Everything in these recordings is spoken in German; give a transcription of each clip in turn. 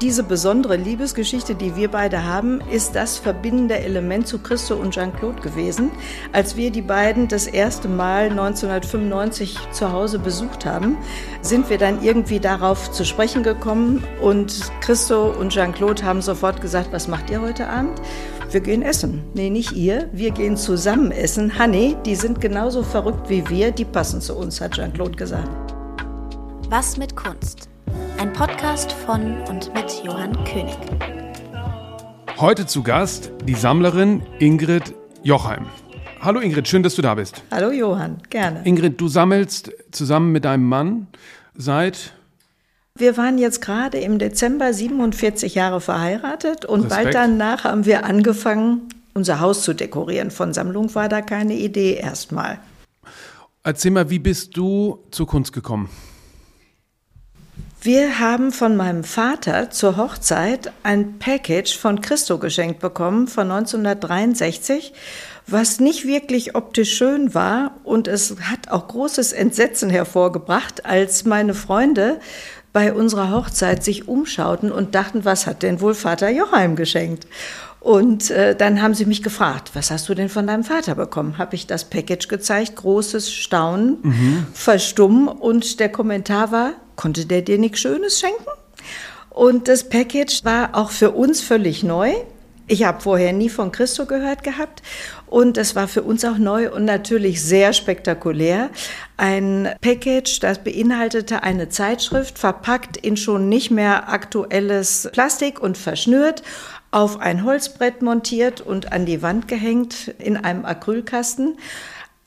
Diese besondere Liebesgeschichte, die wir beide haben, ist das verbindende Element zu Christo und Jean-Claude gewesen. Als wir die beiden das erste Mal 1995 zu Hause besucht haben, sind wir dann irgendwie darauf zu sprechen gekommen und Christo und Jean-Claude haben sofort gesagt, was macht ihr heute Abend? Wir gehen essen. Nee, nicht ihr. Wir gehen zusammen essen. Honey, die sind genauso verrückt wie wir. Die passen zu uns, hat Jean-Claude gesagt. Was mit Kunst? Ein Podcast von und mit Johann König. Heute zu Gast die Sammlerin Ingrid Jochheim. Hallo Ingrid, schön, dass du da bist. Hallo Johann, gerne. Ingrid, du sammelst zusammen mit deinem Mann seit wir waren jetzt gerade im Dezember 47 Jahre verheiratet und Respekt. bald danach haben wir angefangen, unser Haus zu dekorieren. Von Sammlung war da keine Idee erstmal. Erzähl mal, wie bist du zur Kunst gekommen? Wir haben von meinem Vater zur Hochzeit ein Package von Christo geschenkt bekommen von 1963, was nicht wirklich optisch schön war und es hat auch großes Entsetzen hervorgebracht, als meine Freunde bei unserer Hochzeit sich umschauten und dachten, was hat denn wohl Vater Joachim geschenkt? Und äh, dann haben sie mich gefragt, was hast du denn von deinem Vater bekommen? Habe ich das Package gezeigt, großes Staunen, mhm. verstummen und der Kommentar war, konnte der dir nichts Schönes schenken? Und das Package war auch für uns völlig neu. Ich habe vorher nie von Christo gehört gehabt und es war für uns auch neu und natürlich sehr spektakulär. Ein Package, das beinhaltete eine Zeitschrift, verpackt in schon nicht mehr aktuelles Plastik und verschnürt, auf ein Holzbrett montiert und an die Wand gehängt in einem Acrylkasten.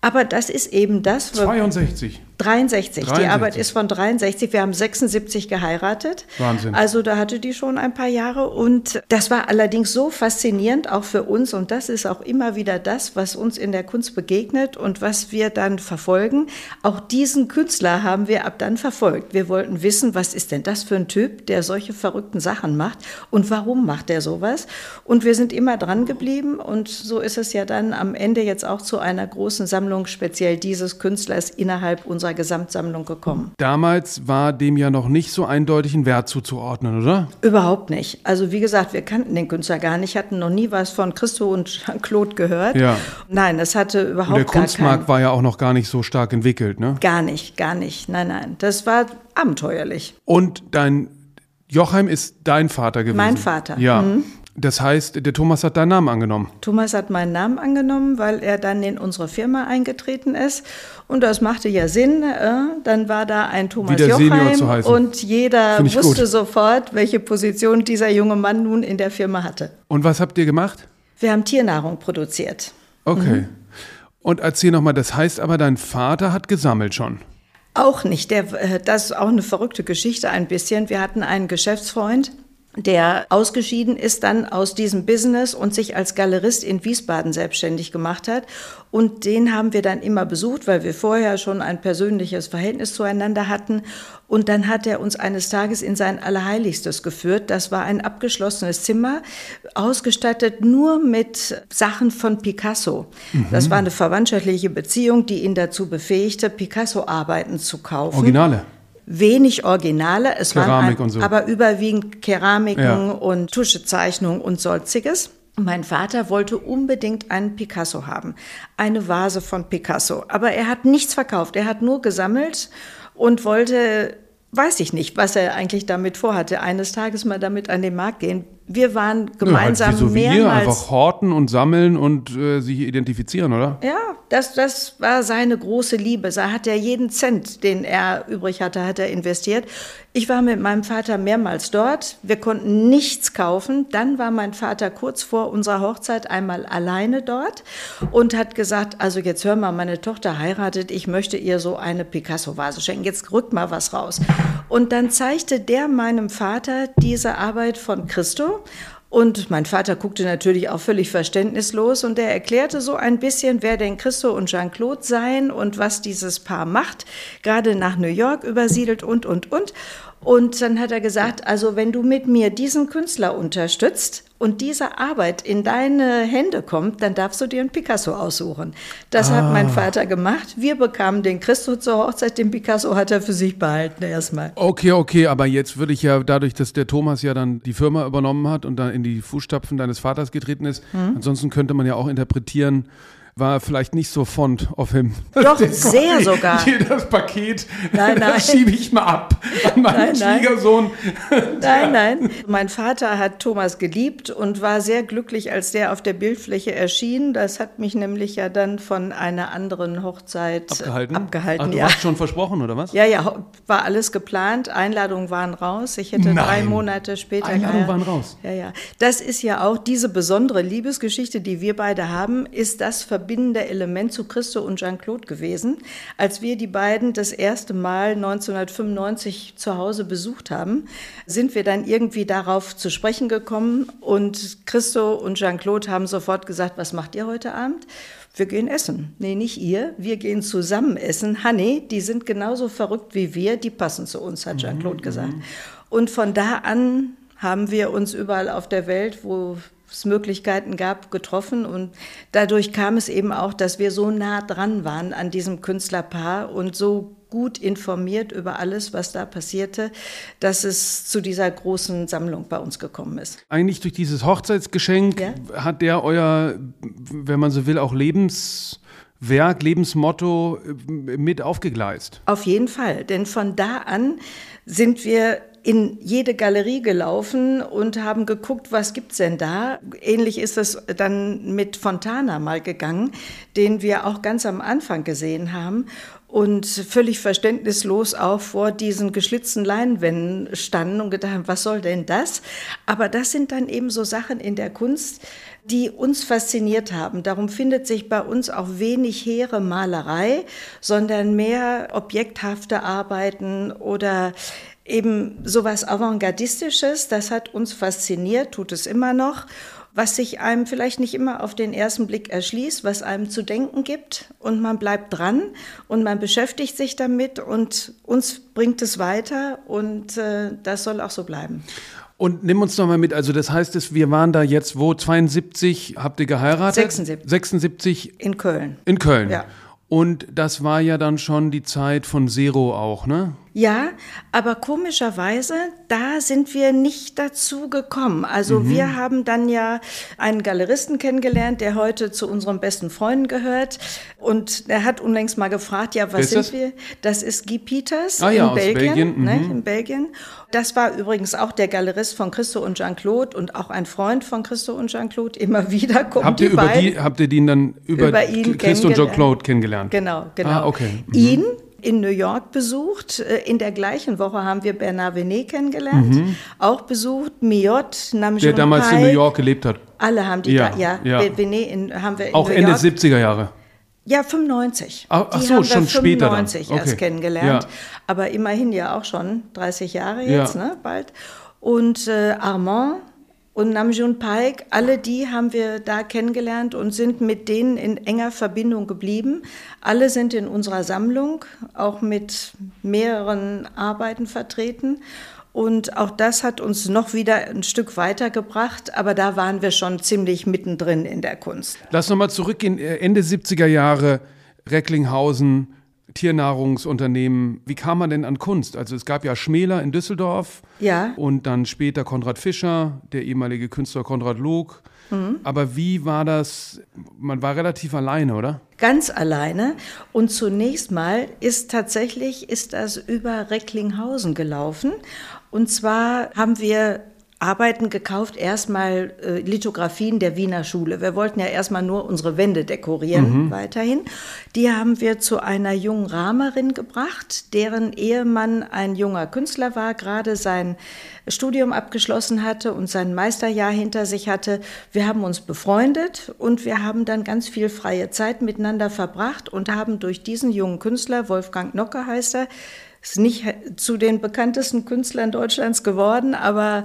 Aber das ist eben das. 62. 63. 63. Die Arbeit ist von 63. Wir haben 76 geheiratet. Wahnsinn. Also da hatte die schon ein paar Jahre. Und das war allerdings so faszinierend auch für uns. Und das ist auch immer wieder das, was uns in der Kunst begegnet und was wir dann verfolgen. Auch diesen Künstler haben wir ab dann verfolgt. Wir wollten wissen, was ist denn das für ein Typ, der solche verrückten Sachen macht und warum macht er sowas? Und wir sind immer dran geblieben. Und so ist es ja dann am Ende jetzt auch zu einer großen Sammlung speziell dieses Künstlers innerhalb unserer unserer Gesamtsammlung gekommen. Damals war dem ja noch nicht so eindeutig ein Wert zuzuordnen, oder? Überhaupt nicht. Also wie gesagt, wir kannten den Künstler gar nicht, hatten noch nie was von Christo und Jean-Claude gehört. Ja. Nein, das hatte überhaupt und der Kunstmarkt war ja auch noch gar nicht so stark entwickelt, ne? Gar nicht, gar nicht. Nein, nein. Das war abenteuerlich. Und dein Jochheim ist dein Vater gewesen? Mein Vater. Ja. Mhm. Das heißt, der Thomas hat deinen Namen angenommen. Thomas hat meinen Namen angenommen, weil er dann in unsere Firma eingetreten ist. Und das machte ja Sinn. Äh, dann war da ein Thomas Wieder Jochheim und jeder wusste gut. sofort, welche Position dieser junge Mann nun in der Firma hatte. Und was habt ihr gemacht? Wir haben Tiernahrung produziert. Okay. Mhm. Und erzähl nochmal, das heißt aber, dein Vater hat gesammelt schon. Auch nicht. Der, äh, das ist auch eine verrückte Geschichte ein bisschen. Wir hatten einen Geschäftsfreund, der ausgeschieden ist dann aus diesem Business und sich als Galerist in Wiesbaden selbstständig gemacht hat. Und den haben wir dann immer besucht, weil wir vorher schon ein persönliches Verhältnis zueinander hatten. Und dann hat er uns eines Tages in sein Allerheiligstes geführt. Das war ein abgeschlossenes Zimmer, ausgestattet nur mit Sachen von Picasso. Mhm. Das war eine verwandtschaftliche Beziehung, die ihn dazu befähigte, Picasso-Arbeiten zu kaufen. Originale wenig Originale, es Keramik waren ein, so. aber überwiegend Keramiken ja. und Tuschezeichnungen und sonstiges. Mein Vater wollte unbedingt einen Picasso haben, eine Vase von Picasso, aber er hat nichts verkauft, er hat nur gesammelt und wollte, weiß ich nicht, was er eigentlich damit vorhatte, eines Tages mal damit an den Markt gehen. Wir waren gemeinsam ja, halt so mehrmals. Wie ihr, einfach horten und sammeln und äh, sich identifizieren, oder? Ja, das, das war seine große Liebe. Da hat er jeden Cent, den er übrig hatte, hat er investiert. Ich war mit meinem Vater mehrmals dort. Wir konnten nichts kaufen. Dann war mein Vater kurz vor unserer Hochzeit einmal alleine dort und hat gesagt, also jetzt hör mal, meine Tochter heiratet, ich möchte ihr so eine Picasso-Vase schenken. Jetzt rück mal was raus. Und dann zeigte der meinem Vater diese Arbeit von Christo und mein Vater guckte natürlich auch völlig verständnislos und er erklärte so ein bisschen, wer denn Christo und Jean-Claude seien und was dieses Paar macht, gerade nach New York übersiedelt und, und, und. Und dann hat er gesagt, also wenn du mit mir diesen Künstler unterstützt und diese Arbeit in deine Hände kommt, dann darfst du dir einen Picasso aussuchen. Das ah. hat mein Vater gemacht. Wir bekamen den Christo zur Hochzeit, den Picasso hat er für sich behalten erstmal. Okay, okay, aber jetzt würde ich ja dadurch, dass der Thomas ja dann die Firma übernommen hat und dann in die Fußstapfen deines Vaters getreten ist, hm. ansonsten könnte man ja auch interpretieren, war vielleicht nicht so fond auf him. Doch, sehr quasi, sogar. Hier das Paket, nein, nein. das schiebe ich mal ab an meinen nein, Schwiegersohn. Nein, nein. Mein Vater hat Thomas geliebt und war sehr glücklich, als der auf der Bildfläche erschien. Das hat mich nämlich ja dann von einer anderen Hochzeit abgehalten. abgehalten Ach, du ja. hast schon versprochen, oder was? Ja, ja, war alles geplant. Einladungen waren raus. Ich hätte nein. drei Monate später. Einladungen waren raus. Ja, ja. Das ist ja auch diese besondere Liebesgeschichte, die wir beide haben, ist das Verbindung verbindende Element zu Christo und Jean-Claude gewesen. Als wir die beiden das erste Mal 1995 zu Hause besucht haben, sind wir dann irgendwie darauf zu sprechen gekommen und Christo und Jean-Claude haben sofort gesagt, was macht ihr heute Abend? Wir gehen essen. Nee, nicht ihr. Wir gehen zusammen essen. Hanni, die sind genauso verrückt wie wir, die passen zu uns, hat Jean-Claude mhm. gesagt. Und von da an haben wir uns überall auf der Welt, wo es Möglichkeiten gab, getroffen. Und dadurch kam es eben auch, dass wir so nah dran waren an diesem Künstlerpaar und so gut informiert über alles, was da passierte, dass es zu dieser großen Sammlung bei uns gekommen ist. Eigentlich durch dieses Hochzeitsgeschenk ja? hat der euer, wenn man so will, auch Lebenswerk, Lebensmotto äh, mit aufgegleist. Auf jeden Fall, denn von da an sind wir in jede Galerie gelaufen und haben geguckt, was gibt's denn da. Ähnlich ist es dann mit Fontana mal gegangen, den wir auch ganz am Anfang gesehen haben und völlig verständnislos auch vor diesen geschlitzten Leinwänden standen und gedacht haben, was soll denn das? Aber das sind dann eben so Sachen in der Kunst, die uns fasziniert haben. Darum findet sich bei uns auch wenig hehre Malerei, sondern mehr objekthafte Arbeiten oder eben sowas Avantgardistisches, das hat uns fasziniert, tut es immer noch, was sich einem vielleicht nicht immer auf den ersten Blick erschließt, was einem zu denken gibt und man bleibt dran und man beschäftigt sich damit und uns bringt es weiter und äh, das soll auch so bleiben. Und nimm uns noch mal mit, also das heißt, es, wir waren da jetzt wo, 72, habt ihr geheiratet? 76. 76. In Köln. In Köln. Ja. Und das war ja dann schon die Zeit von Zero auch, ne? Ja, aber komischerweise, da sind wir nicht dazu gekommen. Also mhm. wir haben dann ja einen Galeristen kennengelernt, der heute zu unseren besten Freunden gehört. Und er hat unlängst mal gefragt, ja, was sind das? wir? Das ist Guy Peters ah, in ja, Belgien. Belgien. Ne, mhm. in Belgien. Das war übrigens auch der Galerist von Christo und Jean-Claude und auch ein Freund von Christo und Jean-Claude. Immer wieder kommen habt die ihr über beiden. Die, habt ihr den dann über, über ihn Christo und Jean-Claude kennengelernt? Genau, genau. Ah, okay. Mhm. Ihn in New York besucht. Äh, in der gleichen Woche haben wir Bernard Venet kennengelernt, mhm. auch besucht, Miot, Namjoon Der damals Pai. in New York gelebt hat. Alle haben die ja, da, ja, ja. Venet in, haben wir in Auch New Ende York. 70er Jahre. Ja, 95. Ach, ach so, schon später dann. 95 Okay. erst kennengelernt. Ja. Aber immerhin ja auch schon 30 Jahre jetzt, Ja. ne, bald. Und äh, Armand und Namjoon Paik, alle die haben wir da kennengelernt und sind mit denen in enger Verbindung geblieben. Alle sind in unserer Sammlung, auch mit mehreren Arbeiten vertreten. Und auch das hat uns noch wieder ein Stück weitergebracht, aber da waren wir schon ziemlich mittendrin in der Kunst. Lass nochmal zurückgehen, äh, Ende 70er Jahre, Recklinghausen, Tiernahrungsunternehmen. Wie kam man denn an Kunst? Also es gab ja Schmäler in Düsseldorf Ja. und dann später Konrad Fischer, der ehemalige Künstler Konrad Log. Aber wie war das? Man war relativ alleine, oder? ganz alleine. Und zunächst mal ist tatsächlich, ist das über Recklinghausen gelaufen. Und zwar haben wir Arbeiten gekauft, erstmal äh, Lithografien der Wiener Schule. Wir wollten ja erstmal nur unsere Wände dekorieren weiterhin. Die haben wir zu einer jungen Rahmerin gebracht, deren Ehemann ein junger Künstler war, gerade sein Studium abgeschlossen hatte und sein Meisterjahr hinter sich hatte. Wir haben uns befreundet und wir haben dann ganz viel freie Zeit miteinander verbracht und haben durch diesen jungen Künstler, Wolfgang Nocke heißt er, ist nicht zu den bekanntesten Künstlern Deutschlands geworden, aber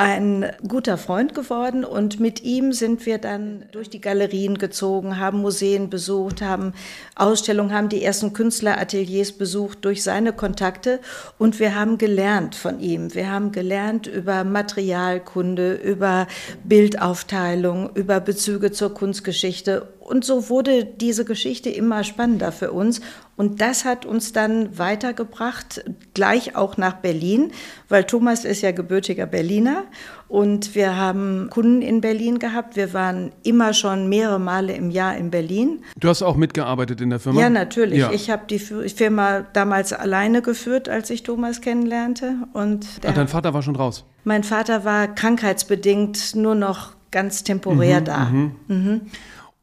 ein guter Freund geworden und mit ihm sind wir dann durch die Galerien gezogen, haben Museen besucht, haben Ausstellungen, haben die ersten Künstlerateliers besucht durch seine Kontakte und wir haben gelernt von ihm. Wir haben gelernt über Materialkunde, über Bildaufteilung, über Bezüge zur Kunstgeschichte und so wurde diese Geschichte immer spannender für uns. Und das hat uns dann weitergebracht, gleich auch nach Berlin, weil Thomas ist ja gebürtiger Berliner. Und wir haben Kunden in Berlin gehabt. Wir waren immer schon mehrere Male im Jahr in Berlin. Du hast auch mitgearbeitet in der Firma? Ja, natürlich. Ja. Ich habe die Firma damals alleine geführt, als ich Thomas kennenlernte. Und Ach, dein Vater war schon raus? Mein Vater war krankheitsbedingt nur noch ganz temporär mhm, da. Mhm. Mhm.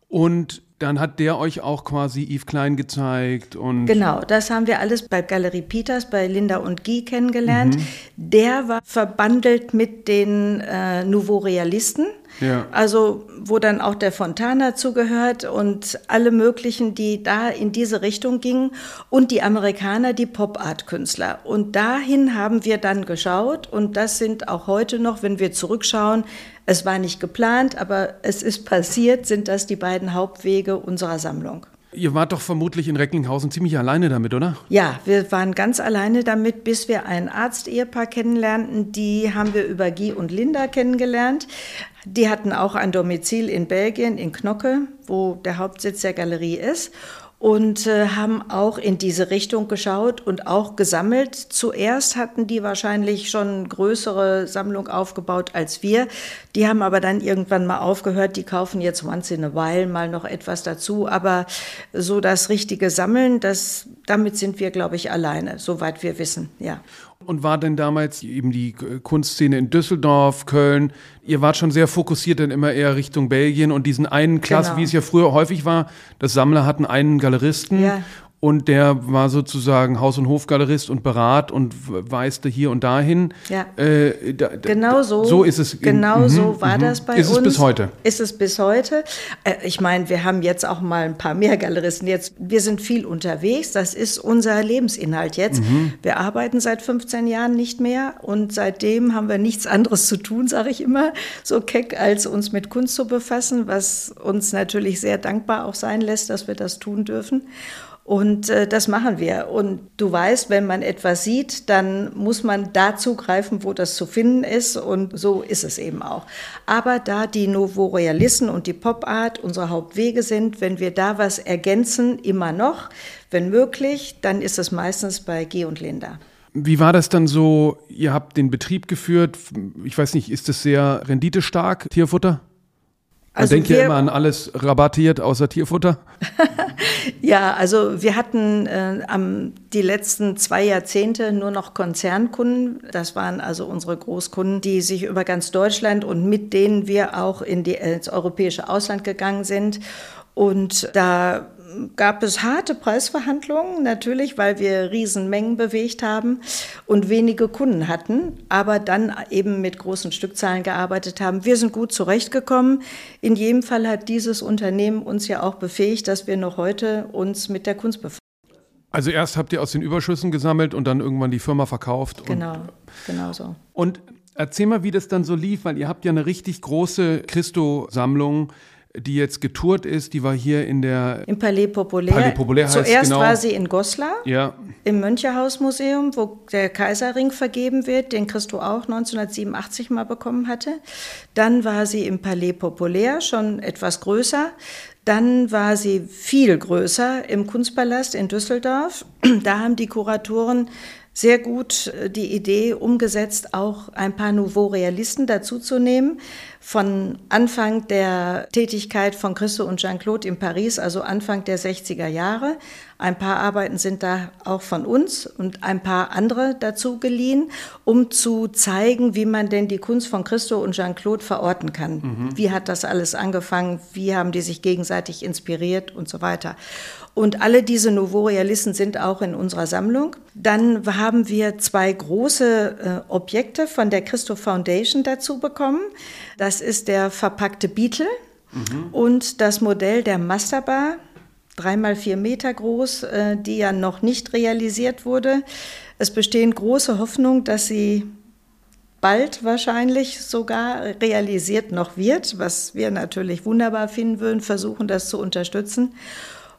Und dann hat der euch auch quasi Yves Klein gezeigt und. Genau, das haben wir alles bei Galerie Peters, bei Linda und Guy kennengelernt. Mhm. Der war verbandelt mit den äh, Nouveau Realisten. Ja. Also, wo dann auch der Fontana zugehört und alle möglichen, die da in diese Richtung gingen und die Amerikaner, die Pop-Art-Künstler. Und dahin haben wir dann geschaut und das sind auch heute noch, wenn wir zurückschauen, es war nicht geplant, aber es ist passiert, sind das die beiden Hauptwege unserer Sammlung. Ihr wart doch vermutlich in Recklinghausen ziemlich alleine damit, oder? Ja, wir waren ganz alleine damit, bis wir ein Arzt-Ehepaar kennenlernten. Die haben wir über Guy und Linda kennengelernt. Die hatten auch ein Domizil in Belgien, in Knocke, wo der Hauptsitz der Galerie ist und äh, haben auch in diese Richtung geschaut und auch gesammelt. Zuerst hatten die wahrscheinlich schon größere Sammlung aufgebaut als wir. Die haben aber dann irgendwann mal aufgehört. Die kaufen jetzt once in a while mal noch etwas dazu. Aber so das richtige Sammeln, das, damit sind wir, glaube ich, alleine, soweit wir wissen, ja. Und war denn damals eben die Kunstszene in Düsseldorf, Köln? Ihr wart schon sehr fokussiert dann immer eher Richtung Belgien und diesen einen Klasse, genau. wie es ja früher häufig war, das Sammler hatten einen Galeristen ja. Und der war sozusagen Haus- und Hofgalerist und Berat und weiste hier und dahin. Ja. Äh, da, genau so. So ist es. Genau in, so war mhm. das bei ist uns. Ist es bis heute? Ist es bis heute. Äh, ich meine, wir haben jetzt auch mal ein paar mehr Galeristen. Jetzt, wir sind viel unterwegs. Das ist unser Lebensinhalt jetzt. Mhm. Wir arbeiten seit 15 Jahren nicht mehr und seitdem haben wir nichts anderes zu tun, sage ich immer, so keck, als uns mit Kunst zu befassen, was uns natürlich sehr dankbar auch sein lässt, dass wir das tun dürfen. Und äh, das machen wir. Und du weißt, wenn man etwas sieht, dann muss man da zugreifen, wo das zu finden ist. Und so ist es eben auch. Aber da die Novo-Realisten und die Pop-Art unsere Hauptwege sind, wenn wir da was ergänzen, immer noch, wenn möglich, dann ist es meistens bei G und Linda. Wie war das dann so? Ihr habt den Betrieb geführt. Ich weiß nicht, ist das sehr renditestark, Tierfutter? Also denkt ja immer an alles rabattiert außer Tierfutter. ja, also wir hatten äh, am, die letzten zwei Jahrzehnte nur noch Konzernkunden. Das waren also unsere Großkunden, die sich über ganz Deutschland und mit denen wir auch in die, ins europäische Ausland gegangen sind. Und da gab es harte Preisverhandlungen, natürlich, weil wir Riesenmengen bewegt haben und wenige Kunden hatten, aber dann eben mit großen Stückzahlen gearbeitet haben. Wir sind gut zurechtgekommen. In jedem Fall hat dieses Unternehmen uns ja auch befähigt, dass wir noch heute uns mit der Kunst befassen. Also erst habt ihr aus den Überschüssen gesammelt und dann irgendwann die Firma verkauft. Genau, genau so. Und erzähl mal, wie das dann so lief, weil ihr habt ja eine richtig große Christo-Sammlung die jetzt getourt ist, die war hier in der im Palais Populaire. Palais Populaire Zuerst genau, war sie in Goslar, ja. im Möncherhausmuseum, wo der Kaiserring vergeben wird, den Christo auch 1987 mal bekommen hatte. Dann war sie im Palais Populaire, schon etwas größer. Dann war sie viel größer im Kunstpalast in Düsseldorf. Da haben die Kuratoren sehr gut äh, die Idee umgesetzt, auch ein paar Nouveau-Realisten dazuzunehmen. Von Anfang der Tätigkeit von Christo und Jean-Claude in Paris, also Anfang der 60er Jahre. Ein paar Arbeiten sind da auch von uns und ein paar andere dazu geliehen, um zu zeigen, wie man denn die Kunst von Christo und Jean-Claude verorten kann. Mhm. Wie hat das alles angefangen? Wie haben die sich gegenseitig inspiriert und so weiter? Und alle diese Nouveau-Realisten sind auch in unserer Sammlung. Dann haben wir zwei große äh, Objekte von der Christo Foundation dazu bekommen. Das ist der verpackte Beetle mhm. und das Modell der Masterbar, dreimal vier Meter groß, äh, die ja noch nicht realisiert wurde. Es bestehen große Hoffnungen, dass sie bald wahrscheinlich sogar realisiert noch wird, was wir natürlich wunderbar finden würden, versuchen das zu unterstützen.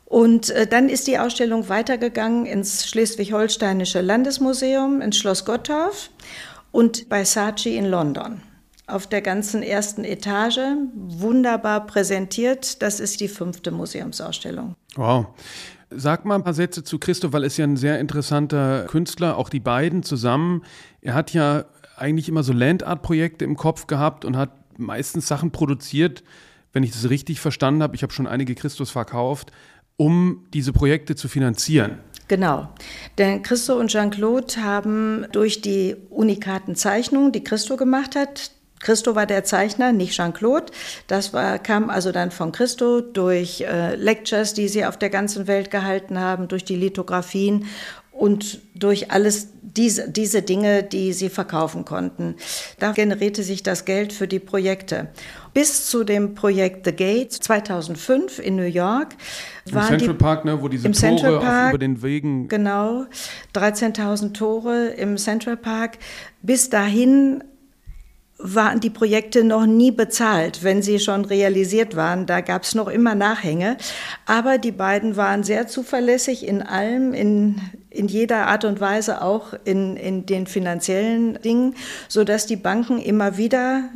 Und äh, dann ist die Ausstellung weitergegangen ins Schleswig-Holsteinische Landesmuseum, ins Schloss Gottorf und bei Saatchi in London. Auf der ganzen ersten Etage, wunderbar präsentiert. Das ist die fünfte Museumsausstellung. Wow. Sag mal ein paar Sätze zu Christoph, weil er ist ja ein sehr interessanter Künstler, auch die beiden zusammen. Er hat ja eigentlich immer so Landart-Projekte im Kopf gehabt und hat meistens Sachen produziert, wenn ich das richtig verstanden habe. Ich habe schon einige Christus verkauft, um diese Projekte zu finanzieren. Genau. Denn Christo und Jean-Claude haben durch die unikaten Zeichnungen, die Christo gemacht hat, Christo war der Zeichner, nicht Jean-Claude. Das war, kam also dann von Christo durch äh, Lectures, die sie auf der ganzen Welt gehalten haben, durch die Lithografien und durch alles diese, diese Dinge, die sie verkaufen konnten. Da generierte sich das Geld für die Projekte. Bis zu dem Projekt The Gates 2005 in New York. Im Central die, Park, ne, wo diese Tore Park, über den Wegen. Genau, 13.000 Tore im Central Park. Bis dahin waren die Projekte noch nie bezahlt, wenn sie schon realisiert waren. Da gab es noch immer Nachhänge. Aber die beiden waren sehr zuverlässig in allem, in, in jeder Art und Weise, auch in, in den finanziellen Dingen, sodass die Banken immer wieder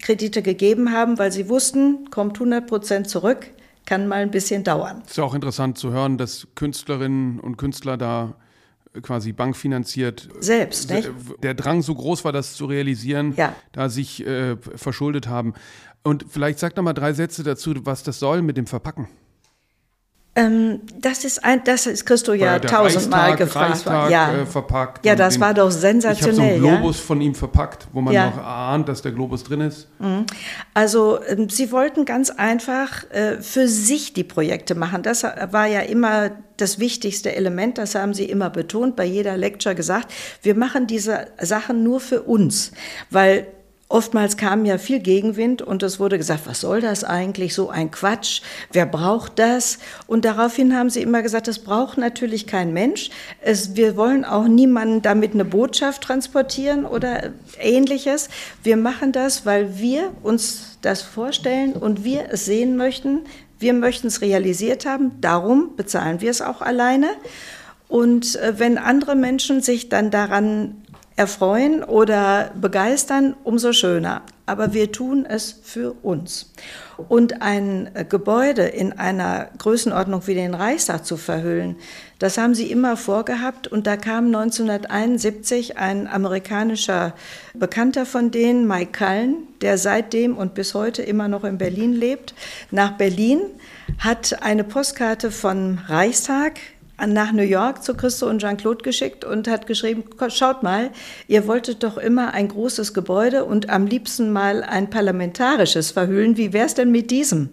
Kredite gegeben haben, weil sie wussten, kommt 100 Prozent zurück, kann mal ein bisschen dauern. Es ist auch interessant zu hören, dass Künstlerinnen und Künstler da quasi bankfinanziert selbst, nicht? der Drang so groß war, das zu realisieren, ja. da sich äh, verschuldet haben. Und vielleicht sag doch mal drei Sätze dazu, was das soll mit dem Verpacken. Ähm, das ist ein, das ist Christo ja tausendmal gefragt. Reichstag, ja. Äh, verpackt. Ja, das den, war doch sensationell. Ich habe so einen Globus ja? von ihm verpackt, wo man ja. noch ahnt, dass der Globus drin ist. Mhm. Also ähm, sie wollten ganz einfach äh, für sich die Projekte machen. Das war ja immer das wichtigste Element. Das haben sie immer betont, bei jeder Lecture gesagt. Wir machen diese Sachen nur für uns, weil Oftmals kam ja viel Gegenwind und es wurde gesagt, was soll das eigentlich, so ein Quatsch, wer braucht das? Und daraufhin haben sie immer gesagt, das braucht natürlich kein Mensch. Es, wir wollen auch niemanden damit eine Botschaft transportieren oder ähnliches. Wir machen das, weil wir uns das vorstellen und wir es sehen möchten. Wir möchten es realisiert haben, darum bezahlen wir es auch alleine. Und äh, wenn andere Menschen sich dann daran erfreuen oder begeistern, umso schöner. Aber wir tun es für uns. Und ein Gebäude in einer Größenordnung wie den Reichstag zu verhüllen, das haben sie immer vorgehabt. Und da kam 1971 ein amerikanischer Bekannter von denen, Mike Cullen, der seitdem und bis heute immer noch in Berlin lebt, nach Berlin, hat eine Postkarte vom Reichstag nach New York zu Christo und Jean-Claude geschickt und hat geschrieben, schaut mal, ihr wolltet doch immer ein großes Gebäude und am liebsten mal ein parlamentarisches verhüllen. Wie wär's denn mit diesem?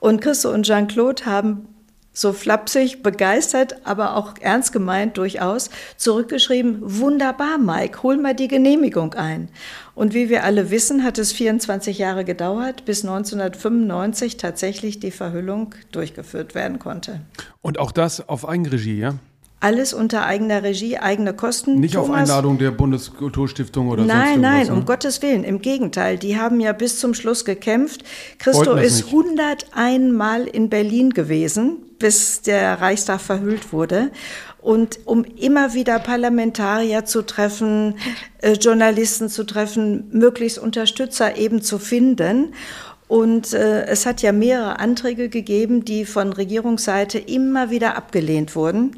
Und Christo und Jean-Claude haben so flapsig, begeistert, aber auch ernst gemeint durchaus, zurückgeschrieben, wunderbar, Mike, hol mal die Genehmigung ein. Und wie wir alle wissen, hat es 24 Jahre gedauert, bis 1995 tatsächlich die Verhüllung durchgeführt werden konnte. Und auch das auf Eigenregie, ja? Alles unter eigener Regie, eigene Kosten. Nicht Thomas, auf Einladung der Bundeskulturstiftung oder nein, Nein, nein, um Gottes Willen. Im Gegenteil, die haben ja bis zum Schluss gekämpft. Christo ist 101 Mal in Berlin gewesen, bis der Reichstag verhüllt wurde. Und um immer wieder Parlamentarier zu treffen, äh, Journalisten zu treffen, möglichst Unterstützer eben zu finden. Und äh, es hat ja mehrere Anträge gegeben, die von Regierungsseite immer wieder abgelehnt wurden.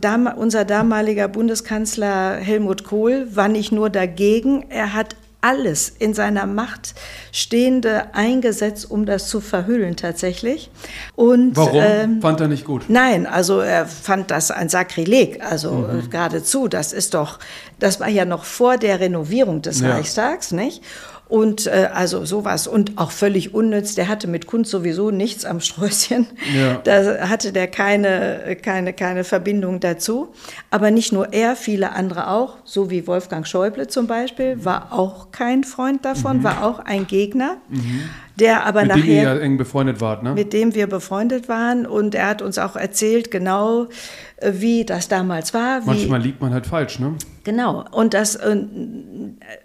Dam unser damaliger Bundeskanzler Helmut Kohl war nicht nur dagegen, er hat alles in seiner Macht Stehende eingesetzt, um das zu verhüllen tatsächlich. Und, Warum? Ähm, fand er nicht gut? Nein, also er fand das ein Sakrileg, also mhm. geradezu. Das ist doch, das war ja noch vor der Renovierung des ja. Reichstags, nicht? Und äh, also sowas und auch völlig unnütz. Der hatte mit Kunst sowieso nichts am Sträußchen. Ja. Da hatte der keine, keine, keine Verbindung dazu. Aber nicht nur er, viele andere auch, so wie Wolfgang Schäuble zum Beispiel, war auch kein Freund davon, mhm. war auch ein Gegner. Mhm. Der aber mit nachher, dem ihr ja eng befreundet wart, ne? Mit dem wir befreundet waren und er hat uns auch erzählt, genau wie das damals war. Manchmal liegt man halt falsch, ne? Genau. Und das,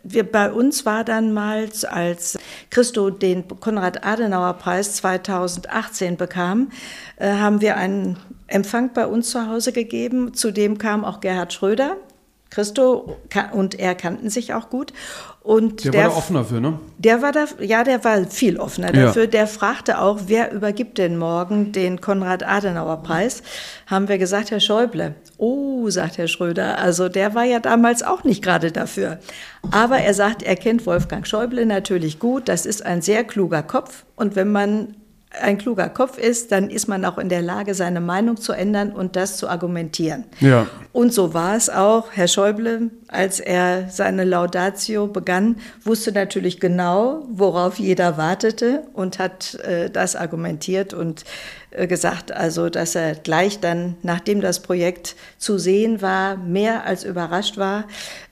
wir, bei uns war dann mal, als Christo den Konrad-Adenauer-Preis 2018 bekam, äh, haben wir einen Empfang bei uns zu Hause gegeben. Zudem kam auch Gerhard Schröder. Christo und er kannten sich auch gut. Und der, der war da offener für, ne? Der war da, ja, der war viel offener ja. dafür. Der fragte auch, wer übergibt denn morgen den Konrad-Adenauer-Preis? Haben wir gesagt, Herr Schäuble. Oh, sagt Herr Schröder, also der war ja damals auch nicht gerade dafür. Aber er sagt, er kennt Wolfgang Schäuble natürlich gut. Das ist ein sehr kluger Kopf. Und wenn man ein kluger Kopf ist, dann ist man auch in der Lage, seine Meinung zu ändern und das zu argumentieren. Ja. Und so war es auch. Herr Schäuble, als er seine Laudatio begann, wusste natürlich genau, worauf jeder wartete und hat äh, das argumentiert und äh, gesagt, also dass er gleich dann, nachdem das Projekt zu sehen war, mehr als überrascht war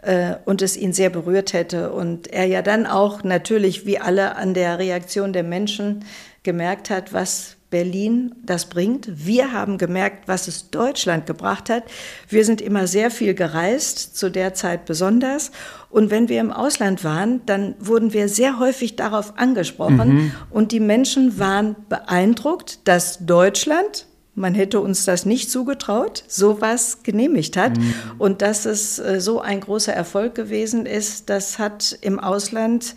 äh, und es ihn sehr berührt hätte. Und er ja dann auch natürlich, wie alle, an der Reaktion der Menschen gemerkt hat, was Berlin das bringt. Wir haben gemerkt, was es Deutschland gebracht hat. Wir sind immer sehr viel gereist, zu der Zeit besonders. Und wenn wir im Ausland waren, dann wurden wir sehr häufig darauf angesprochen. Mhm. Und die Menschen waren beeindruckt, dass Deutschland, man hätte uns das nicht zugetraut, sowas genehmigt hat. Mhm. Und dass es äh, so ein großer Erfolg gewesen ist, das hat im Ausland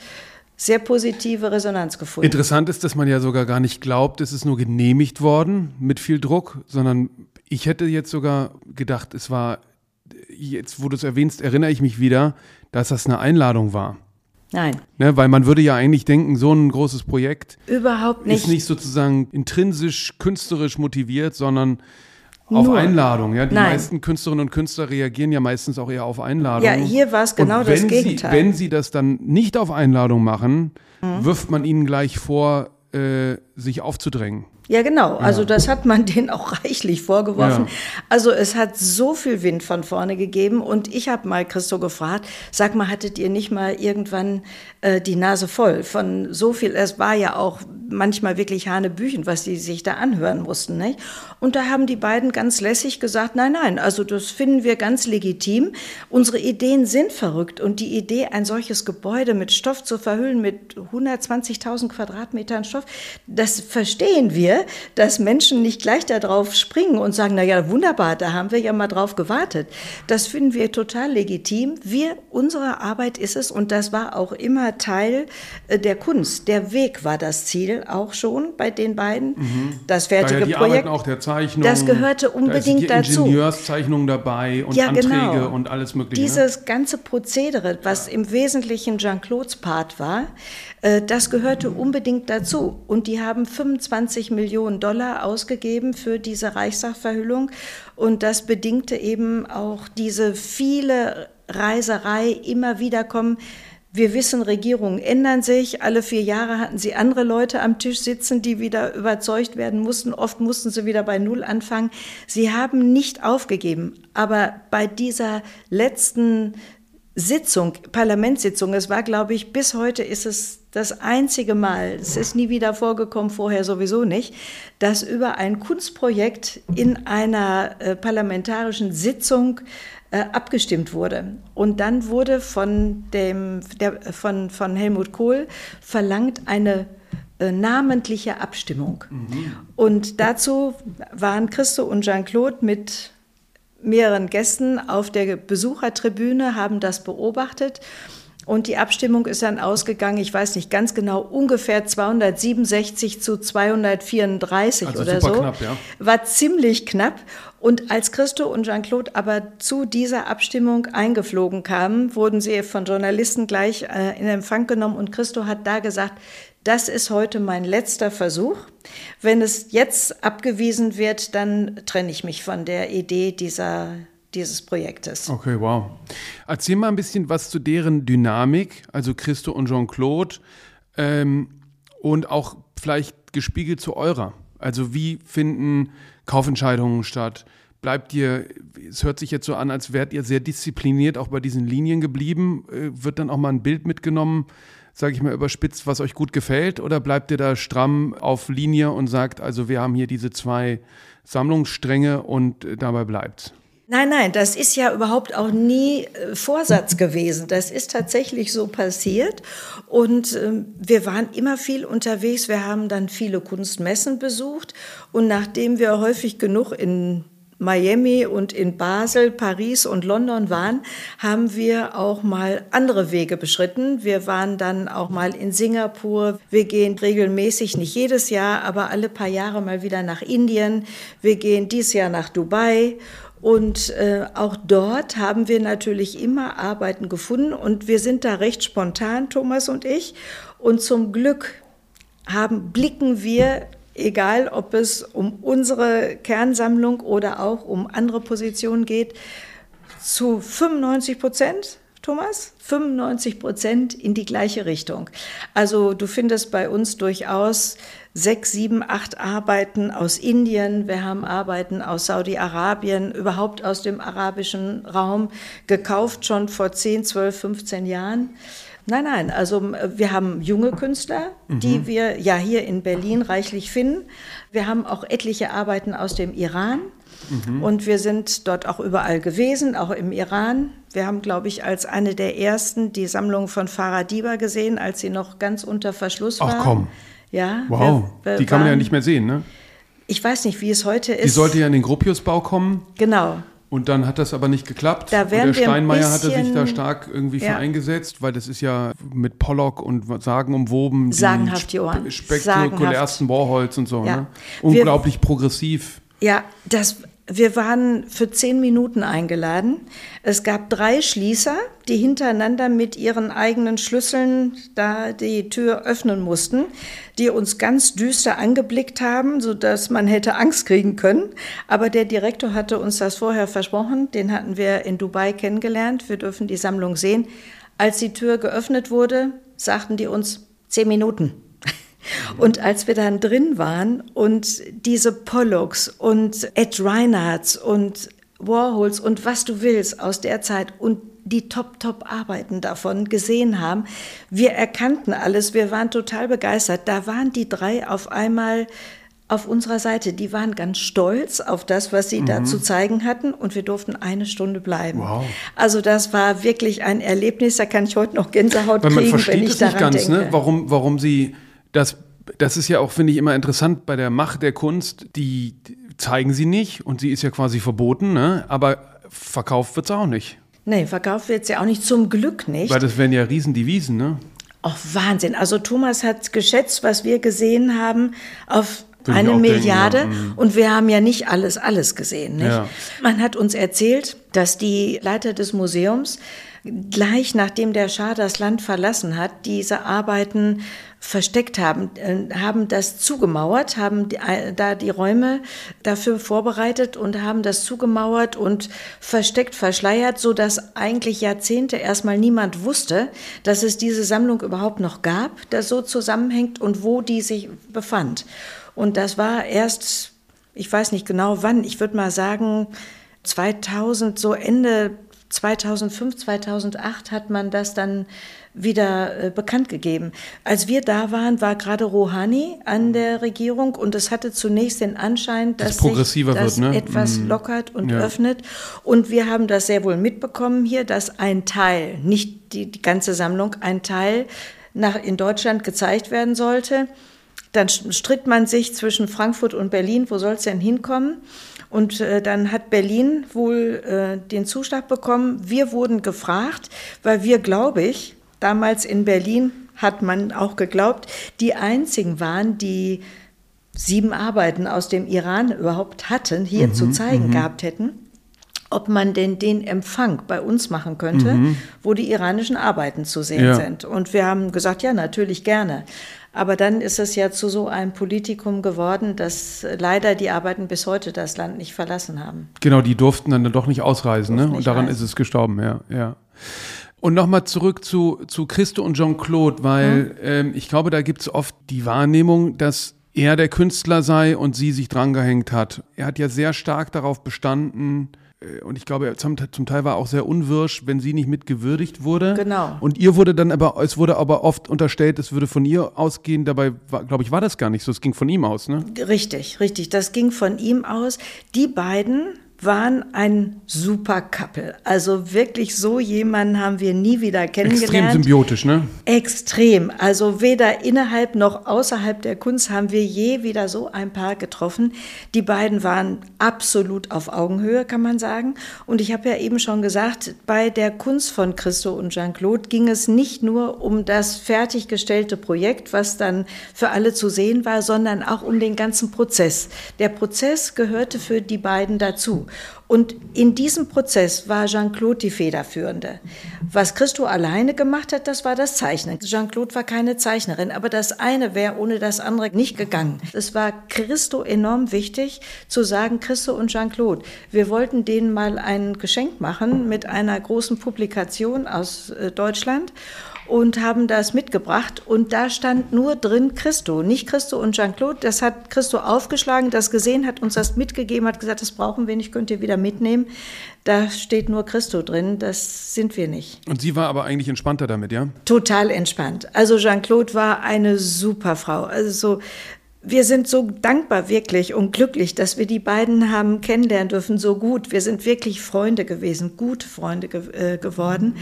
sehr positive Resonanz gefunden. Interessant ist, dass man ja sogar gar nicht glaubt, es ist nur genehmigt worden mit viel Druck, sondern ich hätte jetzt sogar gedacht, es war, jetzt wo du es erwähnst, erinnere ich mich wieder, dass das eine Einladung war. Nein. Ne, weil man würde ja eigentlich denken, so ein großes Projekt Überhaupt nicht. ist nicht sozusagen intrinsisch künstlerisch motiviert, sondern auf Nur. Einladung, ja. Die Nein. meisten Künstlerinnen und Künstler reagieren ja meistens auch eher auf Einladung. Ja, hier war es genau das Gegenteil. Sie, wenn sie das dann nicht auf Einladung machen, mhm. wirft man ihnen gleich vor, äh, sich aufzudrängen. Ja, genau. Also das hat man denen auch reichlich vorgeworfen. Ja. Also es hat so viel Wind von vorne gegeben und ich habe mal Christo gefragt, sag mal, hattet ihr nicht mal irgendwann äh, die Nase voll von so viel? Es war ja auch manchmal wirklich Hanebüchen, was die sich da anhören mussten. Nicht? Und da haben die beiden ganz lässig gesagt, nein, nein, also das finden wir ganz legitim. Unsere Ideen sind verrückt und die Idee, ein solches Gebäude mit Stoff zu verhüllen, mit 120.000 Quadratmetern Stoff, das verstehen wir dass Menschen nicht gleich darauf springen und sagen, na ja, wunderbar, da haben wir ja mal drauf gewartet. Das finden wir total legitim. Wir, unsere Arbeit ist es und das war auch immer Teil äh, der Kunst. Der Weg war das Ziel auch schon bei den beiden. Mhm. Das fertige die Projekt. auch der Zeichnung. Das gehörte unbedingt da dazu. Ingenieurszeichnungen dabei und ja, Anträge genau. und alles Mögliche. Dieses ganze Prozedere, was im Wesentlichen Jean-Claudes Part war, äh, das gehörte unbedingt dazu. Und die haben 25 Millionen Dollar ausgegeben für diese Reichstagverhüllung. Und das bedingte eben auch diese viele Reiserei, immer wieder kommen. Wir wissen, Regierungen ändern sich. Alle vier Jahre hatten sie andere Leute am Tisch sitzen, die wieder überzeugt werden mussten. Oft mussten sie wieder bei Null anfangen. Sie haben nicht aufgegeben. Aber bei dieser letzten Sitzung, Parlamentssitzung, es war, glaube ich, bis heute ist es das einzige Mal, es ist nie wieder vorgekommen, vorher sowieso nicht, dass über ein Kunstprojekt in einer äh, parlamentarischen Sitzung äh, abgestimmt wurde. Und dann wurde von, dem, der, von, von Helmut Kohl verlangt eine äh, namentliche Abstimmung. Mhm. Und dazu waren Christo und Jean-Claude mit mehreren Gästen auf der Besuchertribüne, haben das beobachtet und die Abstimmung ist dann ausgegangen, ich weiß nicht ganz genau, ungefähr 267 zu 234 also oder so. Knapp, ja. War ziemlich knapp. Und als Christo und Jean-Claude aber zu dieser Abstimmung eingeflogen kamen, wurden sie von Journalisten gleich äh, in Empfang genommen und Christo hat da gesagt, das ist heute mein letzter Versuch. Wenn es jetzt abgewiesen wird, dann trenne ich mich von der Idee dieser dieses Projektes. Okay, wow. Erzähl mal ein bisschen was zu deren Dynamik, also Christo und Jean-Claude, ähm, und auch vielleicht gespiegelt zu eurer. Also wie finden Kaufentscheidungen statt? Bleibt ihr, es hört sich jetzt so an, als wärt ihr sehr diszipliniert auch bei diesen Linien geblieben. Äh, wird dann auch mal ein Bild mitgenommen, sage ich mal überspitzt, was euch gut gefällt? Oder bleibt ihr da stramm auf Linie und sagt, also wir haben hier diese zwei Sammlungsstränge und äh, dabei bleibt Nein, nein, das ist ja überhaupt auch nie äh, Vorsatz gewesen. Das ist tatsächlich so passiert. Und äh, wir waren immer viel unterwegs. Wir haben dann viele Kunstmessen besucht. Und nachdem wir häufig genug in Miami und in Basel, Paris und London waren, haben wir auch mal andere Wege beschritten. Wir waren dann auch mal in Singapur. Wir gehen regelmäßig, nicht jedes Jahr, aber alle paar Jahre mal wieder nach Indien. Wir gehen dieses Jahr nach Dubai. Und äh, auch dort haben wir natürlich immer Arbeiten gefunden und wir sind da recht spontan, Thomas und ich. Und zum Glück haben, blicken wir, egal ob es um unsere Kernsammlung oder auch um andere Positionen geht, zu 95 Prozent Thomas, 95 Prozent in die gleiche Richtung. Also du findest bei uns durchaus sechs, sieben, acht Arbeiten aus Indien. Wir haben Arbeiten aus Saudi-Arabien, überhaupt aus dem arabischen Raum gekauft, schon vor 10, 12, 15 Jahren. Nein, nein, also wir haben junge Künstler, mhm. die wir ja hier in Berlin reichlich finden. Wir haben auch etliche Arbeiten aus dem Iran. Mhm. Und wir sind dort auch überall gewesen, auch im Iran. Wir haben, glaube ich, als eine der ersten die Sammlung von Farah Diba gesehen, als sie noch ganz unter Verschluss war. Ach komm. Ja. Wow, wir, wir die kann man ja nicht mehr sehen, ne? Ich weiß nicht, wie es heute ist. Die sollte ja in den Gropiusbau kommen. Genau. Und dann hat das aber nicht geklappt. Da und der Steinmeier hatte sich da stark irgendwie ja. eingesetzt, weil das ist ja mit Pollock und Sagen umwoben. Sagenhaft, Johann. Spektakulärsten Warhols und so. Ja. Ne? Unglaublich Wir, progressiv. Ja, das wir waren für zehn Minuten eingeladen. Es gab drei Schließer, die hintereinander mit ihren eigenen Schlüsseln da die Tür öffnen mussten, die uns ganz düster angeblickt haben, so dass man hätte Angst kriegen können. Aber der Direktor hatte uns das vorher versprochen. Den hatten wir in Dubai kennengelernt. Wir dürfen die Sammlung sehen. Als die Tür geöffnet wurde, sagten die uns zehn Minuten. Und als wir dann drin waren und diese Pollocks und Ed Reinhards und Warhols und was du willst aus der Zeit und die Top-Top-Arbeiten davon gesehen haben. Wir erkannten alles, wir waren total begeistert. Da waren die drei auf einmal auf unserer Seite. Die waren ganz stolz auf das, was sie mhm. da zu zeigen hatten und wir durften eine Stunde bleiben. Wow. Also das war wirklich ein Erlebnis, da kann ich heute noch Gänsehaut Weil kriegen, wenn ich daran ganz, ne? denke. Ne? Warum, warum sie das das ist ja auch, finde ich, immer interessant bei der Macht der Kunst. Die zeigen sie nicht und sie ist ja quasi verboten, ne? aber verkauft wird es auch nicht. Nee, verkauft wird es ja auch nicht, zum Glück nicht. Weil das wären ja Riesendivisen, ne? Ach, Wahnsinn. Also Thomas hat geschätzt, was wir gesehen haben, auf eine Milliarde. Denken, ja. Und wir haben ja nicht alles, alles gesehen. Nicht? Ja. Man hat uns erzählt, dass die Leiter des Museums gleich nachdem der Schah das Land verlassen hat, diese Arbeiten versteckt haben, äh, haben das zugemauert, haben äh, da die Räume dafür vorbereitet und haben das zugemauert und versteckt, verschleiert, so dass eigentlich Jahrzehnte erstmal niemand wusste, dass es diese Sammlung überhaupt noch gab, das so zusammenhängt und wo die sich befand. Und das war erst, ich weiß nicht genau wann, ich würde mal sagen 2000, so Ende 2005, 2008 hat man das dann wieder äh, bekannt gegeben. Als wir da waren, war gerade Rouhani an der Regierung und es hatte zunächst den Anschein, dass das sich das wird, ne? etwas mm. lockert und ja. öffnet. Und wir haben das sehr wohl mitbekommen hier, dass ein Teil, nicht die, die ganze Sammlung, ein Teil nach, in Deutschland gezeigt werden sollte. Dann stritt man sich zwischen Frankfurt und Berlin, wo soll es denn hinkommen? Und äh, dann hat Berlin wohl äh, den Zuschlag bekommen. Wir wurden gefragt, weil wir, glaube ich, damals in Berlin hat man auch geglaubt, die einzigen waren, die sieben Arbeiten aus dem Iran überhaupt hatten, hier mhm, zu zeigen mhm. gehabt hätten ob man denn den Empfang bei uns machen könnte, mhm. wo die iranischen Arbeiten zu sehen ja. sind. Und wir haben gesagt, ja, natürlich gerne. Aber dann ist es ja zu so einem Politikum geworden, dass leider die Arbeiten bis heute das Land nicht verlassen haben. Genau, die durften dann doch nicht ausreisen, ne? Und daran reisen. ist es gestorben, ja, ja. Und nochmal zurück zu, zu Christo und Jean-Claude, weil hm? ähm, ich glaube, da gibt es oft die Wahrnehmung, dass er der Künstler sei und sie sich drangehängt hat. Er hat ja sehr stark darauf bestanden, und ich glaube, zum, zum, Teil war auch sehr unwirsch, wenn sie nicht mit gewürdigt wurde. Genau. Und ihr wurde dann aber, es wurde aber oft unterstellt, es würde von ihr ausgehen. Dabei, glaube ich, war das gar nicht so. Es ging von ihm aus, ne? Richtig, richtig. Das ging von ihm aus. Die beiden waren ein super Couple. Also wirklich so jemanden haben wir nie wieder kennengelernt. Extrem symbiotisch, ne? Extrem. Also weder innerhalb noch außerhalb der Kunst haben wir je wieder so ein Paar getroffen. Die beiden waren absolut auf Augenhöhe, kann man sagen. Und ich habe ja eben schon gesagt, bei der Kunst von Christo und Jean-Claude ging es nicht nur um das fertiggestellte Projekt, was dann für alle zu sehen war, sondern auch um den ganzen Prozess. Der Prozess gehörte für die beiden dazu. Und in diesem Prozess war Jean-Claude die Federführende. Was Christo alleine gemacht hat, das war das Zeichnen. Jean-Claude war keine Zeichnerin, aber das eine wäre ohne das andere nicht gegangen. Es war Christo enorm wichtig zu sagen, Christo und Jean-Claude, wir wollten denen mal ein Geschenk machen mit einer großen Publikation aus äh, Deutschland und haben das mitgebracht. Und da stand nur drin Christo, nicht Christo und Jean-Claude. Das hat Christo aufgeschlagen, das gesehen, hat uns das mitgegeben, hat gesagt, das brauchen wir nicht, könnt ihr wieder mitnehmen. Da steht nur Christo drin, das sind wir nicht. Und sie war aber eigentlich entspannter damit, ja? Total entspannt. Also Jean-Claude war eine super Frau. Also so wir sind so dankbar wirklich und glücklich, dass wir die beiden haben kennenlernen dürfen, so gut. Wir sind wirklich Freunde gewesen, gute Freunde ge äh, geworden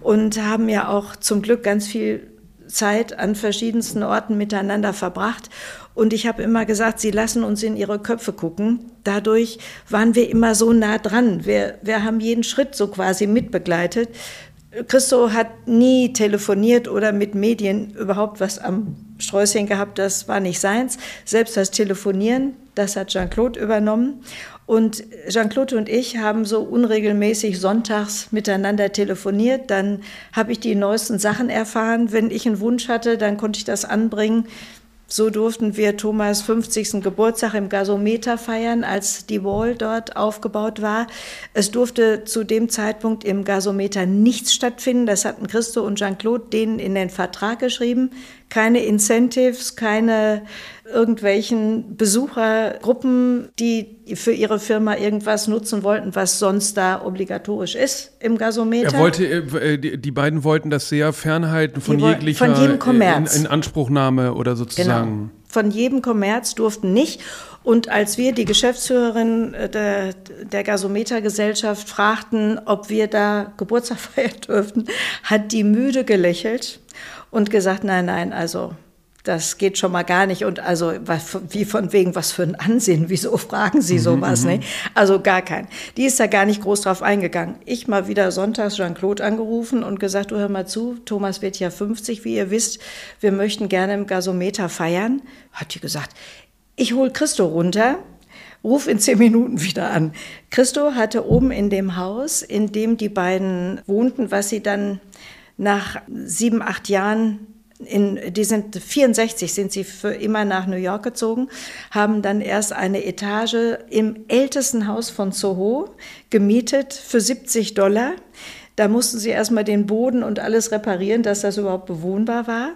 und haben ja auch zum Glück ganz viel Zeit an verschiedensten Orten miteinander verbracht. Und ich habe immer gesagt, sie lassen uns in ihre Köpfe gucken. Dadurch waren wir immer so nah dran. Wir, wir haben jeden Schritt so quasi mitbegleitet. Christo hat nie telefoniert oder mit Medien überhaupt was am Sträußchen gehabt, das war nicht seins. Selbst das Telefonieren, das hat Jean-Claude übernommen. Und Jean-Claude und ich haben so unregelmäßig sonntags miteinander telefoniert. Dann habe ich die neuesten Sachen erfahren. Wenn ich einen Wunsch hatte, dann konnte ich das anbringen. So durften wir Thomas 50. Geburtstag im Gasometer feiern, als die Wall dort aufgebaut war. Es durfte zu dem Zeitpunkt im Gasometer nichts stattfinden. Das hatten Christo und Jean-Claude denen in den Vertrag geschrieben. Keine Incentives, keine irgendwelchen Besuchergruppen, die für ihre Firma irgendwas nutzen wollten, was sonst da obligatorisch ist im Gasometer. Er wollte, äh, äh, die beiden wollten das sehr fernhalten von jeglicher von jedem Kommerz. In, in Anspruchnahme oder sozusagen. Genau. Von jedem Kommerz durften nicht. Und als wir die Geschäftsführerin äh, der, der Gasometergesellschaft fragten, ob wir da Geburtstag feiern dürften, hat die müde gelächelt und gesagt, nein, nein, also das geht schon mal gar nicht. Und also, wie von wegen, was für ein Ansehen, wieso fragen Sie mhm, sowas, mhm, ne? Also gar kein. Die ist da gar nicht groß drauf eingegangen. Ich mal wieder sonntags Jean-Claude angerufen und gesagt, du hör mal zu, Thomas wird ja 50, wie ihr wisst, wir möchten gerne im Gasometer feiern. Hat die gesagt, ich hol Christo runter, ruf in zehn Minuten wieder an. Christo hatte oben in dem Haus, in dem die beiden wohnten, was sie dann nach sieben, acht Jahren in, die sind 64, sind sie für immer nach New York gezogen, haben dann erst eine Etage im ältesten Haus von Soho gemietet für 70 Dollar. Da mussten sie erstmal den Boden und alles reparieren, dass das überhaupt bewohnbar war.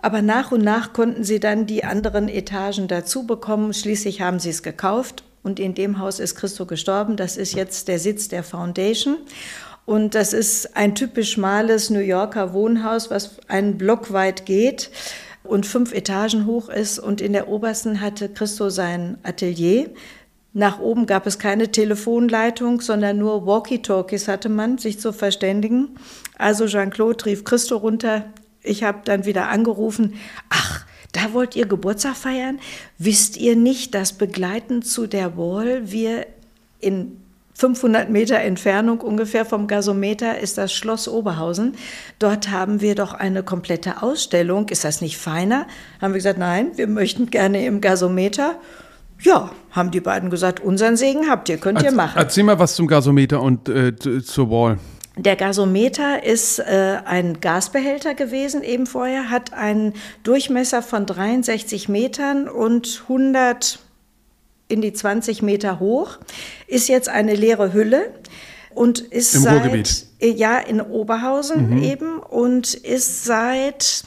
Aber nach und nach konnten sie dann die anderen Etagen dazu bekommen. Schließlich haben sie es gekauft und in dem Haus ist Christo gestorben. Das ist jetzt der Sitz der Foundation. Und das ist ein typisch schmales New Yorker Wohnhaus, was einen Block weit geht und fünf Etagen hoch ist. Und in der obersten hatte Christo sein Atelier. Nach oben gab es keine Telefonleitung, sondern nur Walkie-Talkies hatte man, sich zu verständigen. Also Jean-Claude rief Christo runter. Ich habe dann wieder angerufen. Ach, da wollt ihr Geburtstag feiern? Wisst ihr nicht, dass begleitend zu der Wall wir in 500 Meter Entfernung ungefähr vom Gasometer ist das Schloss Oberhausen. Dort haben wir doch eine komplette Ausstellung. Ist das nicht feiner? Haben wir gesagt, nein, wir möchten gerne im Gasometer. Ja, haben die beiden gesagt, unseren Segen habt ihr, könnt ihr machen. Erzähl mal was zum Gasometer und äh, zur Wall. Der Gasometer ist äh, ein Gasbehälter gewesen, eben vorher, hat einen Durchmesser von 63 Metern und 100 in die 20 Meter hoch, ist jetzt eine leere Hülle und ist Im seit Ruhrgebiet. ja in Oberhausen mhm. eben und ist seit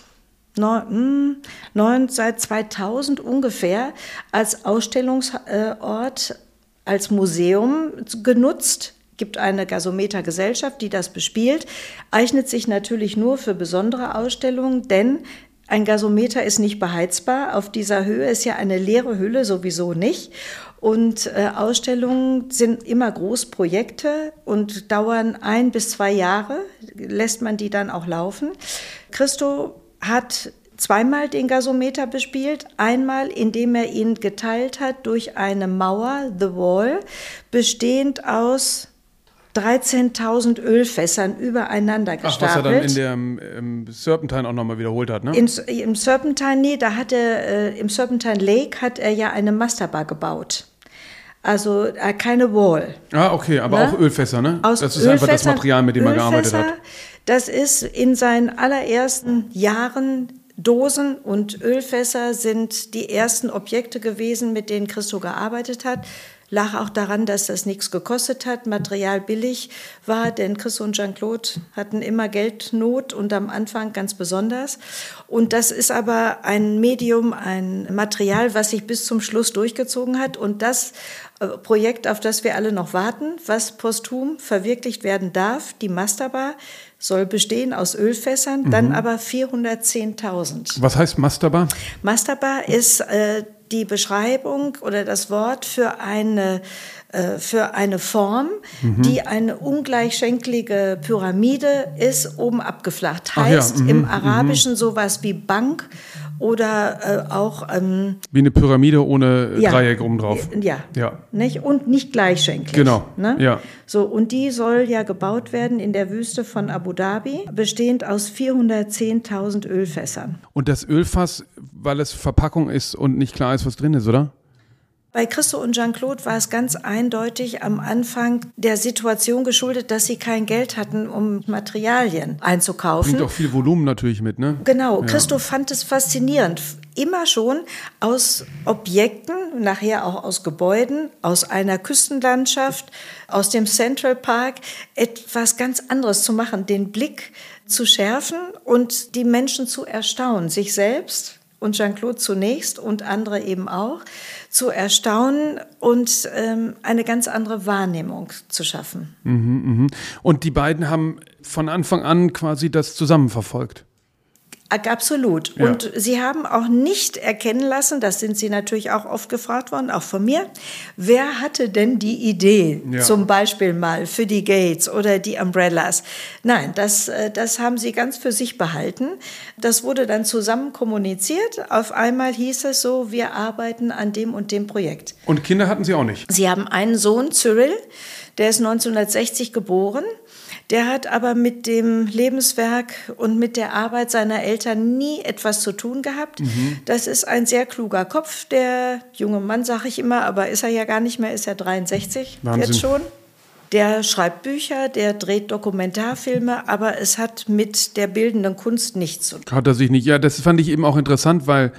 neun, neun, seit 2000 ungefähr als Ausstellungsort, als Museum genutzt gibt eine Gasometergesellschaft, die das bespielt, eignet sich natürlich nur für besondere Ausstellungen, denn Ein Gasometer ist nicht beheizbar. Auf dieser Höhe ist ja eine leere Hülle sowieso nicht. Und äh, Ausstellungen sind immer Großprojekte und dauern ein bis zwei Jahre, lässt man die dann auch laufen. Christo hat zweimal den Gasometer bespielt. Einmal, indem er ihn geteilt hat durch eine Mauer, The Wall, bestehend aus 13.000 Ölfässern übereinander gestapelt. Ach, was er dann in der im Serpentine auch nochmal wiederholt hat, ne? In, Im Serpentine, nee, da hat er, äh, im Serpentine Lake hat er ja eine Masterbar gebaut. Also äh, keine Wall. Ah, okay, aber ne? auch Ölfässer, ne? Aus das ist einfach das Material, mit dem er gearbeitet hat. Das ist in seinen allerersten Jahren Dosen und Ölfässer sind die ersten Objekte gewesen, mit denen Christo gearbeitet hat lag auch daran, dass das nichts gekostet hat, Material billig war, denn Chris und Jean-Claude hatten immer Geldnot und am Anfang ganz besonders. Und das ist aber ein Medium, ein Material, was sich bis zum Schluss durchgezogen hat und das äh, Projekt, auf das wir alle noch warten, was posthum verwirklicht werden darf, die Masterbar, soll bestehen aus Ölfässern, mhm. dann aber 410.000. Was heißt Masterbar? Masterbar ist äh, die Beschreibung oder das Wort für eine, äh, für eine Form, mhm. die eine ungleichschenklige Pyramide ist, oben abgeflacht. Heißt ja, mhm, im mhm. Arabischen sowas wie Bank oder äh, auch ähm, wie eine Pyramide ohne ja, Dreieck oben drauf. Ja, ja. Nicht? Und nicht gleichschenklich. Genau. Ne? Ja. So, und die soll ja gebaut werden in der Wüste von Abu Dhabi, bestehend aus 410.000 Ölfässern. Und das Ölfass, weil es Verpackung ist und nicht klar ist, was drin ist, oder? Bei Christo und Jean-Claude war es ganz eindeutig am Anfang der Situation geschuldet, dass sie kein Geld hatten, um Materialien einzukaufen. Bringt auch viel Volumen natürlich mit, ne? Genau. Ja. Christo fand es faszinierend. Immer schon aus Objekten, nachher auch aus Gebäuden, aus einer Küstenlandschaft, aus dem Central Park etwas ganz anderes zu machen, den Blick zu schärfen und die Menschen zu erstaunen, sich selbst und Jean-Claude zunächst und andere eben auch, zu erstaunen und ähm, eine ganz andere Wahrnehmung zu schaffen. Mhm, mh. Und die beiden haben von Anfang an quasi das zusammen verfolgt. Absolut. Ja. Und Sie haben auch nicht erkennen lassen, das sind Sie natürlich auch oft gefragt worden, auch von mir, wer hatte denn die Idee, ja. zum Beispiel mal für die Gates oder die Umbrellas? Nein, das, äh, das haben Sie ganz für sich behalten. Das wurde dann zusammen kommuniziert. Auf einmal hieß es so, wir arbeiten an dem und dem Projekt. Und Kinder hatten Sie auch nicht? Sie haben einen Sohn, Cyril, der ist 1960 geboren. Der hat aber mit dem Lebenswerk und mit der Arbeit seiner Eltern nie etwas zu tun gehabt. Mhm. Das ist ein sehr kluger Kopf, der junge Mann, sage ich immer, aber ist er ja gar nicht mehr, ist er 63 Wahnsinn. jetzt schon. Der schreibt Bücher, der dreht Dokumentarfilme, aber es hat mit der bildenden Kunst nichts zu tun. Hat er sich nicht. Ja, das fand ich eben auch interessant, weil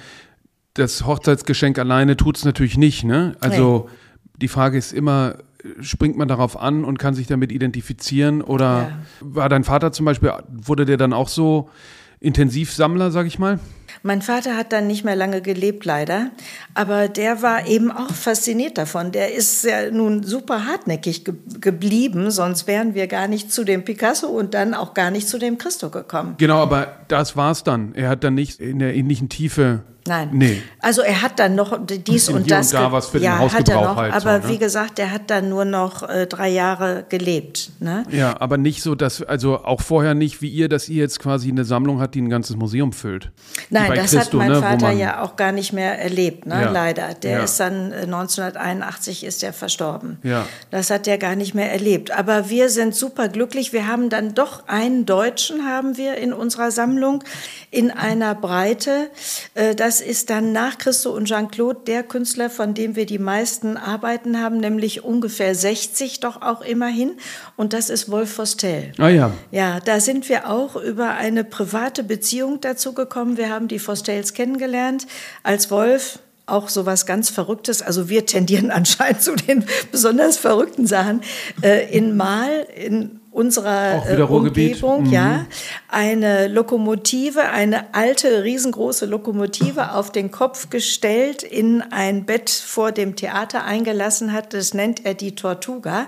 das Hochzeitsgeschenk alleine tut es natürlich nicht. Ne? Also nee. die Frage ist immer, springt man darauf an und kann sich damit identifizieren? Oder ja. war dein Vater zum Beispiel, wurde der dann auch so Intensivsammler, sag ich mal? Mein Vater hat dann nicht mehr lange gelebt, leider. Aber der war eben auch fasziniert davon. Der ist ja nun super hartnäckig ge geblieben, sonst wären wir gar nicht zu dem Picasso und dann auch gar nicht zu dem Christo gekommen. Genau, aber das war's dann. Er hat dann nicht in der ähnlichen Tiefe Nein. Nee. Also er hat dann noch dies und, das. Und da was für ja, den hat er noch, halt aber so, ne? wie gesagt, er hat dann nur noch äh, drei Jahre gelebt. Ne? Ja, aber nicht so, dass, also auch vorher nicht wie ihr, dass ihr jetzt quasi eine Sammlung habt, die ein ganzes Museum füllt. Nein, das Christo, hat mein ne, Vater ja auch gar nicht mehr erlebt, ne? Ja. leider. Der ja. ist dann 1981 äh, ist er verstorben. Ja. Das hat er gar nicht mehr erlebt. Aber wir sind super glücklich. Wir haben dann doch einen Deutschen haben wir in unserer Sammlung in einer Breite, äh, dass das ist dann nach Christo und Jean-Claude der Künstler, von dem wir die meisten Arbeiten haben, nämlich ungefähr 60 doch auch immerhin. Und das ist Wolf Fostel. Ah ja. Ja, da sind wir auch über eine private Beziehung dazu gekommen. Wir haben die Fostels kennengelernt, als Wolf auch so was ganz Verrücktes. Also wir tendieren anscheinend zu den besonders verrückten Sachen. Äh, in Mal, in unserer äh, Umgebung, mhm. ja, eine Lokomotive, eine alte, riesengroße Lokomotive auf den Kopf gestellt, in ein Bett vor dem Theater eingelassen hat. Das nennt er die Tortuga.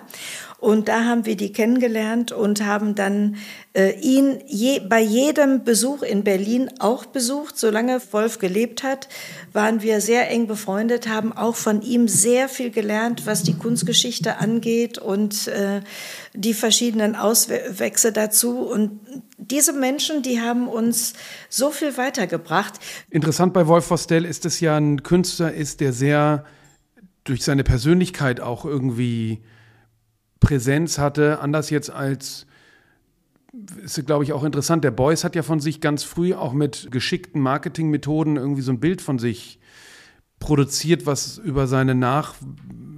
Und da haben wir die kennengelernt und haben dann äh, ihn je, bei jedem Besuch in Berlin auch besucht. Solange Wolf gelebt hat, waren wir sehr eng befreundet, haben auch von ihm sehr viel gelernt, was die Kunstgeschichte angeht und äh, die verschiedenen Auswächse dazu. Und diese Menschen, die haben uns so viel weitergebracht. Interessant bei Wolf Vostell ist es ja ein Künstler ist, der sehr durch seine Persönlichkeit auch irgendwie Präsenz hatte, anders jetzt als ist, glaube ich, auch interessant. Der Beuys hat ja von sich ganz früh auch mit geschickten Marketingmethoden irgendwie so ein Bild von sich produziert, was über seine Nach,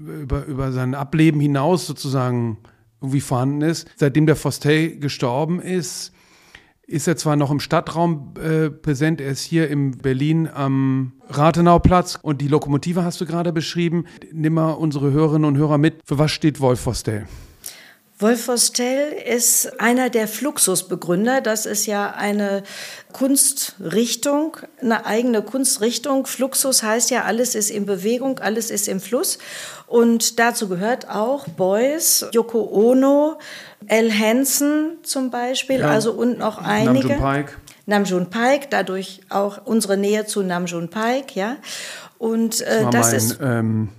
über, über sein Ableben hinaus sozusagen irgendwie vorhanden ist. Seitdem der Fostel gestorben ist, ist er zwar noch im Stadtraum äh, präsent, er ist hier in Berlin am Rathenauplatz und die Lokomotive hast du gerade beschrieben. Nimm mal unsere Hörerinnen und Hörer mit. Für was steht Wolf Fostel? Wolf Vostell ist einer der Fluxusbegründer. Das ist ja eine Kunstrichtung, eine eigene Kunstrichtung. Fluxus heißt ja, alles ist in Bewegung, alles ist im Fluss. Und dazu gehört auch Beuys, Yoko Ono, Al Hansen zum Beispiel, ja. also und noch einige. Namjoon Pike. Namjoon Pike, dadurch auch unsere Nähe zu Namjoon Pike, ja. Und äh, das, das mein, ist. Ähm,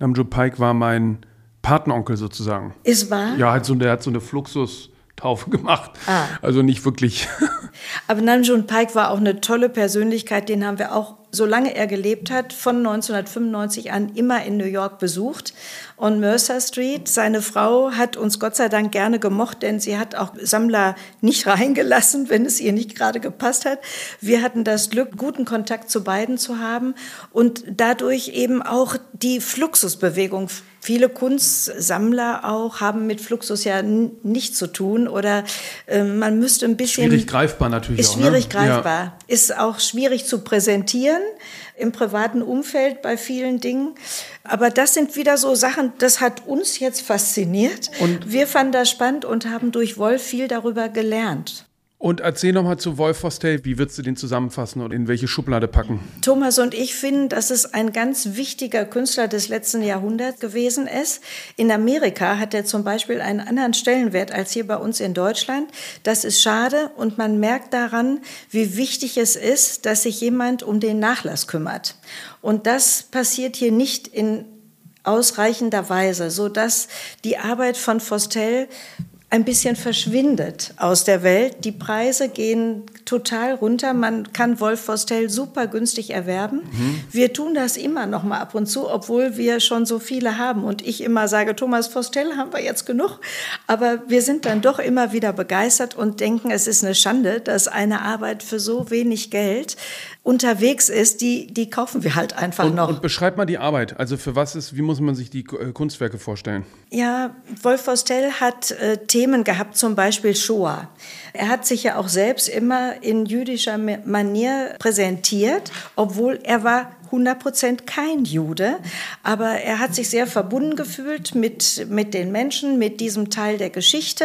Namjoon Pike war mein Patenonkel sozusagen. Ist wahr? Ja, hat so, der hat so eine Fluxus-Taufe gemacht. Ah. Also nicht wirklich. Aber Namjoon Pike war auch eine tolle Persönlichkeit, den haben wir auch solange er gelebt hat, von 1995 an immer in New York besucht. On Mercer Street. Seine Frau hat uns Gott sei Dank gerne gemocht, denn sie hat auch Sammler nicht reingelassen, wenn es ihr nicht gerade gepasst hat. Wir hatten das Glück, guten Kontakt zu beiden zu haben und dadurch eben auch die Fluxusbewegung Viele Kunstsammler auch haben mit Fluxus ja nichts zu tun oder äh, man müsste ein bisschen. Schwierig greifbar natürlich ist auch. Ist schwierig ne? greifbar. Ja. Ist auch schwierig zu präsentieren im privaten Umfeld bei vielen Dingen. Aber das sind wieder so Sachen, das hat uns jetzt fasziniert. Und wir fanden das spannend und haben durch Wolf viel darüber gelernt. Und erzähl nochmal zu Wolf Vostell, wie würdest du den zusammenfassen und in welche Schublade packen? Thomas und ich finden, dass es ein ganz wichtiger Künstler des letzten Jahrhunderts gewesen ist. In Amerika hat er zum Beispiel einen anderen Stellenwert als hier bei uns in Deutschland. Das ist schade und man merkt daran, wie wichtig es ist, dass sich jemand um den Nachlass kümmert. Und das passiert hier nicht in ausreichender Weise, so dass die Arbeit von Vostell ein bisschen verschwindet aus der Welt. Die Preise gehen total runter. Man kann Wolf Vostell super günstig erwerben. Mhm. Wir tun das immer noch mal ab und zu, obwohl wir schon so viele haben. Und ich immer sage, Thomas Vostell haben wir jetzt genug. Aber wir sind dann doch immer wieder begeistert und denken, es ist eine Schande, dass eine Arbeit für so wenig Geld unterwegs ist, die, die kaufen wir halt einfach und, noch. Und beschreib mal die Arbeit. Also für was ist, wie muss man sich die äh, Kunstwerke vorstellen? Ja, Wolf Vostell hat äh, Themen gehabt, zum Beispiel Shoah. Er hat sich ja auch selbst immer in jüdischer Manier präsentiert, obwohl er war 100 Prozent kein Jude, aber er hat sich sehr verbunden gefühlt mit, mit den Menschen, mit diesem Teil der Geschichte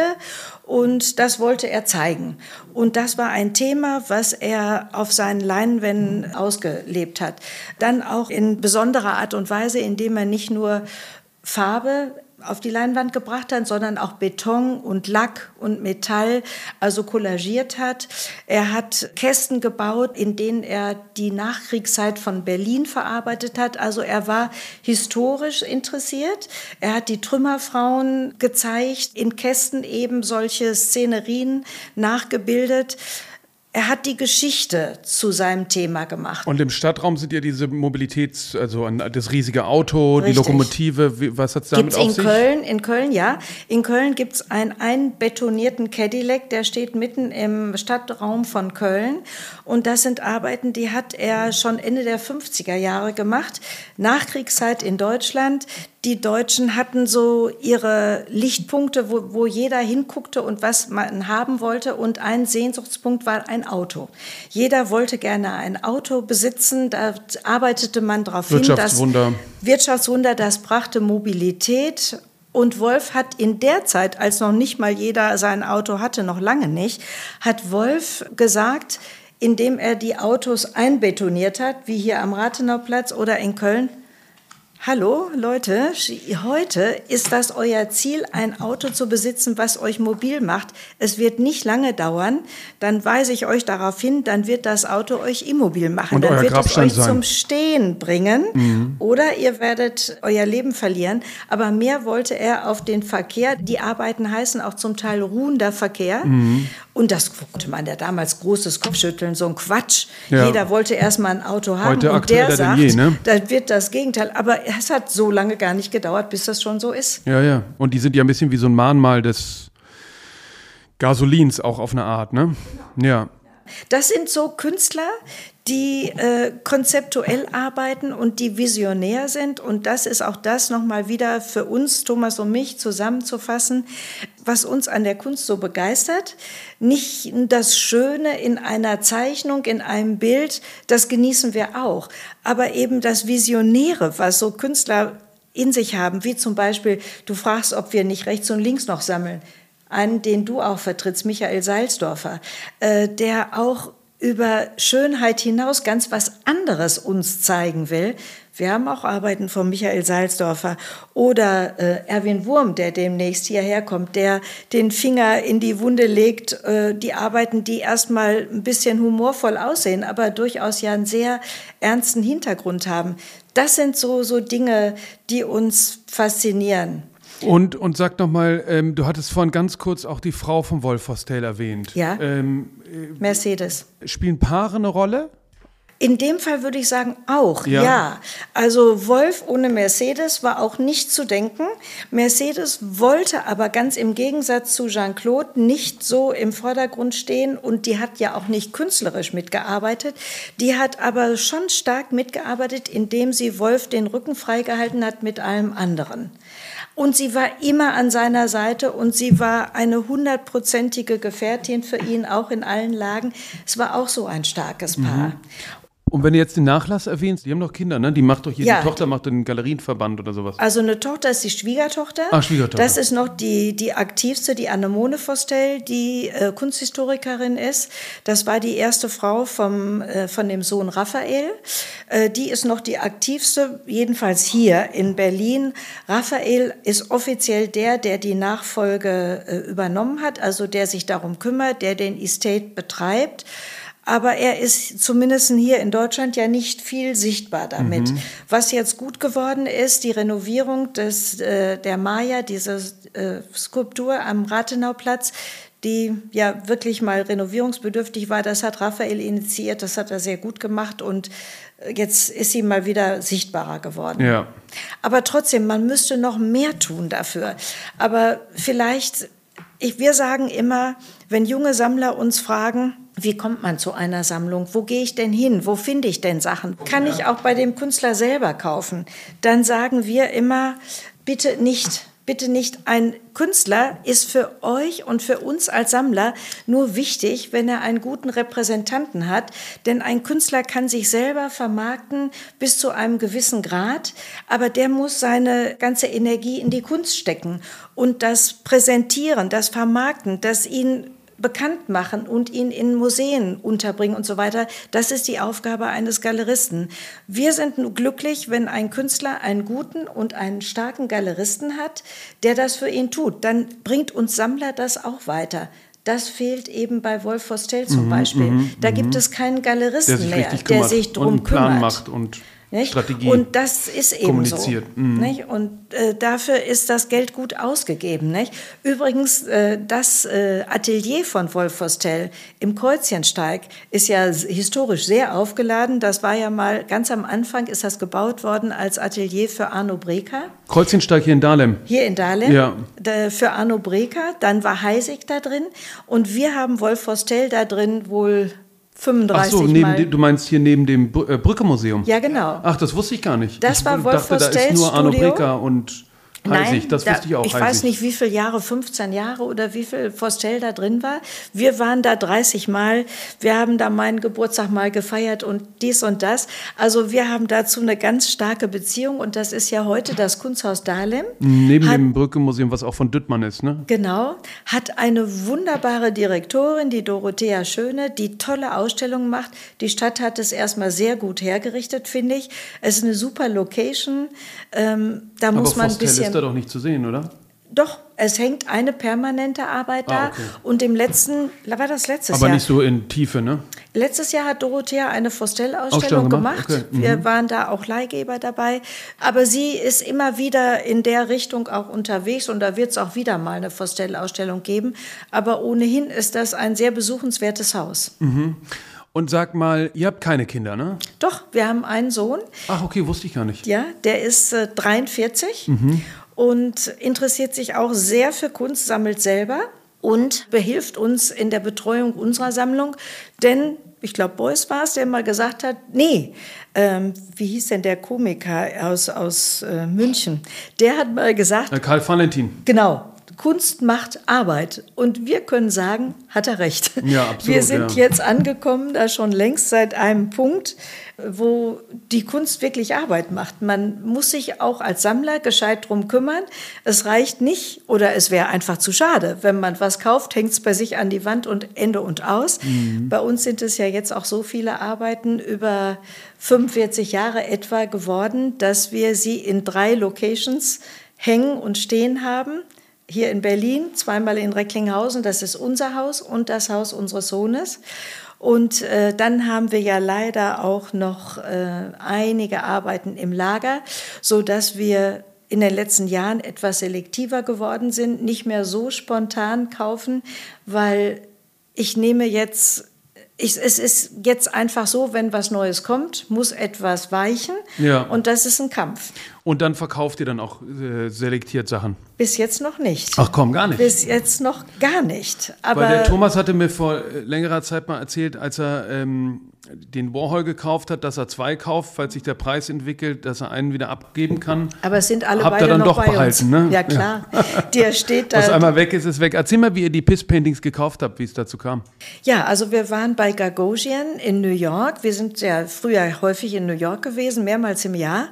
und das wollte er zeigen. Und das war ein Thema, was er auf seinen Leinwänden ausgelebt hat. Dann auch in besonderer Art und Weise, indem er nicht nur Farbe auf die Leinwand gebracht hat, sondern auch Beton und Lack und Metall, also kollagiert hat. Er hat Kästen gebaut, in denen er die Nachkriegszeit von Berlin verarbeitet hat. Also er war historisch interessiert. Er hat die Trümmerfrauen gezeigt, in Kästen eben solche Szenerien nachgebildet. Er hat die Geschichte zu seinem Thema gemacht. Und im Stadtraum sind ja diese Mobilitäts-, also das riesige Auto, Richtig. die Lokomotive, was hat es damit gibt's auf in sich? Köln, in Köln, ja. In Köln gibt es einen einbetonierten Cadillac, der steht mitten im Stadtraum von Köln. Und das sind Arbeiten, die hat er schon Ende der 50er Jahre gemacht. Nachkriegszeit in Deutschland die Deutschen hatten so ihre Lichtpunkte, wo, wo jeder hinguckte und was man haben wollte. Und ein Sehnsuchtspunkt war ein Auto. Jeder wollte gerne ein Auto besitzen. Da arbeitete man darauf hin. Wirtschaftswunder. Wirtschaftswunder, das brachte Mobilität. Und Wolf hat in der Zeit, als noch nicht mal jeder sein Auto hatte, noch lange nicht, hat Wolf gesagt, indem er die Autos einbetoniert hat, wie hier am Rathenauplatz oder in Köln, Hallo Leute, heute ist das euer Ziel, ein Auto zu besitzen, was euch mobil macht. Es wird nicht lange dauern, dann weise ich euch darauf hin, dann wird das Auto euch immobil machen. Und dann euer wird Grabstein es euch sein. zum Stehen bringen Mhm. oder ihr werdet euer Leben verlieren. Aber mehr wollte er auf den Verkehr. Die Arbeiten heißen auch zum Teil ruhender Verkehr. Mhm. Und das konnte man ja damals großes Kopfschütteln, so ein Quatsch. Ja. Jeder wollte erstmal ein Auto haben Heute und der sagt, je, ne? da wird das Gegenteil. Aber es hat so lange gar nicht gedauert, bis das schon so ist. Ja, ja. Und die sind ja ein bisschen wie so ein Mahnmal des Gasolins auch auf eine Art, ne? Ja. Das sind so Künstler, die äh, konzeptuell arbeiten und die visionär sind. Und das ist auch das nochmal wieder für uns, Thomas und mich, zusammenzufassen, was uns an der Kunst so begeistert. Nicht das Schöne in einer Zeichnung, in einem Bild, das genießen wir auch. Aber eben das Visionäre, was so Künstler in sich haben, wie zum Beispiel, du fragst, ob wir nicht rechts und links noch sammeln. Einen, den du auch vertrittst, Michael Salzdorfer, äh, der auch über Schönheit hinaus ganz was anderes uns zeigen will. Wir haben auch Arbeiten von Michael Salzdorfer oder äh, Erwin Wurm, der demnächst hierher kommt, der den Finger in die Wunde legt. Äh, die Arbeiten, die erstmal ein bisschen humorvoll aussehen, aber durchaus ja einen sehr ernsten Hintergrund haben. Das sind so, so Dinge, die uns faszinieren. Und, und sag noch mal, ähm, du hattest vorhin ganz kurz auch die Frau von Wolf Hostel erwähnt. Ja. Ähm, Mercedes. spielen Paare eine Rolle? In dem Fall würde ich sagen auch, Ja. ja. Also Wolf ohne Mercedes war auch nicht zu denken. Mercedes wollte aber ganz im Gegensatz zu Jean-Claude nicht so im Vordergrund stehen und die hat ja auch nicht künstlerisch mitgearbeitet. Die hat aber schon stark mitgearbeitet, indem sie Wolf den Rücken freigehalten hat mit allem anderen. Und sie war immer an seiner Seite und sie war eine hundertprozentige Gefährtin für ihn, auch in allen Lagen. Es war auch so ein starkes Paar. Und wenn du jetzt den Nachlass erwähnst, die haben doch Kinder, ne? Die macht doch hier, Ja. die Tochter macht den Galerienverband oder sowas. Also eine Tochter ist die Schwiegertochter. Ah, Schwiegertochter. Das ist noch die, die aktivste, die Annemone Vostell, die äh, Kunsthistorikerin ist. Das war die erste Frau vom, äh, von dem Sohn Raphael. Äh, die ist noch die aktivste, jedenfalls hier in Berlin. Raphael ist offiziell der, der die Nachfolge äh, übernommen hat, also der sich darum kümmert, der den Estate betreibt. Aber er ist zumindest hier in Deutschland ja nicht viel sichtbar damit. Was jetzt gut geworden ist, die Renovierung des, äh, der Maya, diese äh, Skulptur am Rathenauplatz, die ja wirklich mal renovierungsbedürftig war, das hat Raphael initiiert, das hat er sehr gut gemacht und äh, jetzt ist sie mal wieder sichtbarer geworden. Ja. Aber trotzdem, man müsste noch mehr tun dafür. Aber vielleicht, ich, wir sagen immer, wenn junge Sammler uns fragen, wie kommt man zu einer Sammlung? Wo gehe ich denn hin? Wo finde ich denn Sachen? Kann ich auch bei dem Künstler selber kaufen? Dann sagen wir immer, bitte nicht. Bitte nicht. Ein Künstler ist für euch und für uns als Sammler nur wichtig, wenn er einen guten Repräsentanten hat. Denn ein Künstler kann sich selber vermarkten bis zu einem gewissen Grad, aber der muss seine ganze Energie in die Kunst stecken und das Präsentieren, das Vermarkten, das ihn bekannt machen und ihn in Museen unterbringen und so weiter. Das ist die Aufgabe eines Galeristen. Wir sind glücklich, wenn ein Künstler einen guten und einen starken Galeristen hat, der das für ihn tut. Dann bringt uns Sammler das auch weiter. Das fehlt eben bei Wolf Vostell zum Beispiel. da gibt es keinen Mhm, Galeristen mehr, der sich drum kümmert. Nicht? Strategie Und das ist eben kommuniziert. so. Mhm. Und äh, dafür ist das Geld gut ausgegeben. Nicht? Übrigens, äh, das äh, Atelier von Wolf Vostell im Kreuzchensteig ist ja historisch sehr aufgeladen. Das war ja mal, ganz am Anfang ist das gebaut worden als Atelier für Arno Breker. Kreuzchensteig hier in Dahlem. Hier in Dahlem Ja. für Arno Breker, dann war Heisig da drin und wir haben Wolf Vostell da drin wohl 35 Ach so, neben dem, du meinst hier neben dem äh, Brücke-Museum? ja, genau. Ach, das wusste ich gar nicht. Das ich war Wolf dachte, da ist nur Arno. Breker und Nein, ich, das wusste ich auch. Ich weiß nicht, wie viele Jahre, 15 Jahre oder wie viel Forstel da drin war. Wir waren da 30 Mal. Wir haben da meinen Geburtstag mal gefeiert und dies und das. Also wir haben dazu eine ganz starke Beziehung und das ist ja heute das Kunsthaus Dahlem. Neben hat, dem Brücke-Museum, was auch von Düttmann ist, ne? Genau. Hat eine wunderbare Direktorin, die Dorothea Schöne, die tolle Ausstellungen macht. Die Stadt hat es erstmal sehr gut hergerichtet, finde ich. Es ist eine super Location. Ähm, da Aber muss man ein bisschen ist da doch nicht zu sehen, oder? Doch, es hängt eine permanente Arbeit da. Ah, okay. Und im letzten, war das letztes Aber Jahr? Aber nicht so in Tiefe, ne? Letztes Jahr hat Dorothea eine Forstell-Ausstellung gemacht. Okay. Mhm. Wir waren da auch Leihgeber dabei. Aber sie ist immer wieder in der Richtung auch unterwegs und da wird es auch wieder mal eine Forstell-Ausstellung geben. Aber ohnehin ist das ein sehr besuchenswertes Haus. Mhm. Und sag mal, ihr habt keine Kinder, ne? Doch, wir haben einen Sohn. Ach, okay, wusste ich gar nicht. Ja, der ist äh, 43 mhm. Und interessiert sich auch sehr für Kunst, sammelt selber und behilft uns in der Betreuung unserer Sammlung. Denn ich glaube, Beuys war es, der mal gesagt hat, nee, ähm, wie hieß denn der Komiker aus, aus äh, München? Der hat mal gesagt. Karl Valentin. Genau, Kunst macht Arbeit. Und wir können sagen, hat er recht. Ja, absolut, wir sind ja. jetzt angekommen, da schon längst seit einem Punkt, wo die Kunst wirklich Arbeit macht. Man muss sich auch als Sammler gescheit drum kümmern. Es reicht nicht oder es wäre einfach zu schade. Wenn man was kauft, hängt es bei sich an die Wand und Ende und aus. Mhm. Bei uns sind es ja jetzt auch so viele Arbeiten über 45 Jahre etwa geworden, dass wir sie in drei Locations hängen und stehen haben hier in Berlin, zweimal in Recklinghausen, das ist unser Haus und das Haus unseres Sohnes. Und äh, dann haben wir ja leider auch noch äh, einige Arbeiten im Lager, so dass wir in den letzten Jahren etwas selektiver geworden sind, nicht mehr so spontan kaufen, weil ich nehme jetzt ich, es ist jetzt einfach so, wenn was Neues kommt, muss etwas weichen. Ja. Und das ist ein Kampf. Und dann verkauft ihr dann auch äh, selektiert Sachen? Bis jetzt noch nicht. Ach komm, gar nicht. Bis jetzt noch gar nicht. Aber Weil der Thomas hatte mir vor äh, längerer Zeit mal erzählt, als er ähm, den Warhol gekauft hat, dass er zwei kauft, falls sich der Preis entwickelt, dass er einen wieder abgeben kann. Aber es sind alle Habt beide ihr dann noch doch bei behalten, uns. ne? Ja klar. Der steht da. Was einmal weg ist, ist weg. Erzähl mal, wie ihr die Piss-Paintings gekauft habt, wie es dazu kam. Ja, also wir waren bei Gagosian in New York. Wir sind ja früher häufig in New York gewesen, mehrmals im Jahr.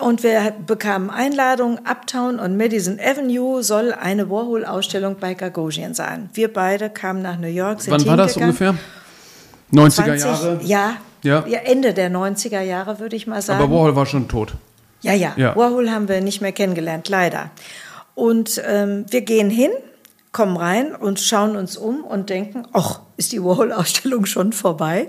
Und wir bekamen Einladungen. Uptown und Madison Avenue soll eine Warhol-Ausstellung bei Gagosian sein. Wir beide kamen nach New York. Sind Wann war das ungefähr? 90er 20, Jahre? Ja, ja. Ende der 90er Jahre, würde ich mal sagen. Aber Warhol war schon tot. Ja, ja, ja. Warhol haben wir nicht mehr kennengelernt, leider. Und ähm, wir gehen hin, kommen rein und schauen uns um und denken, ach, ist die Warhol-Ausstellung schon vorbei?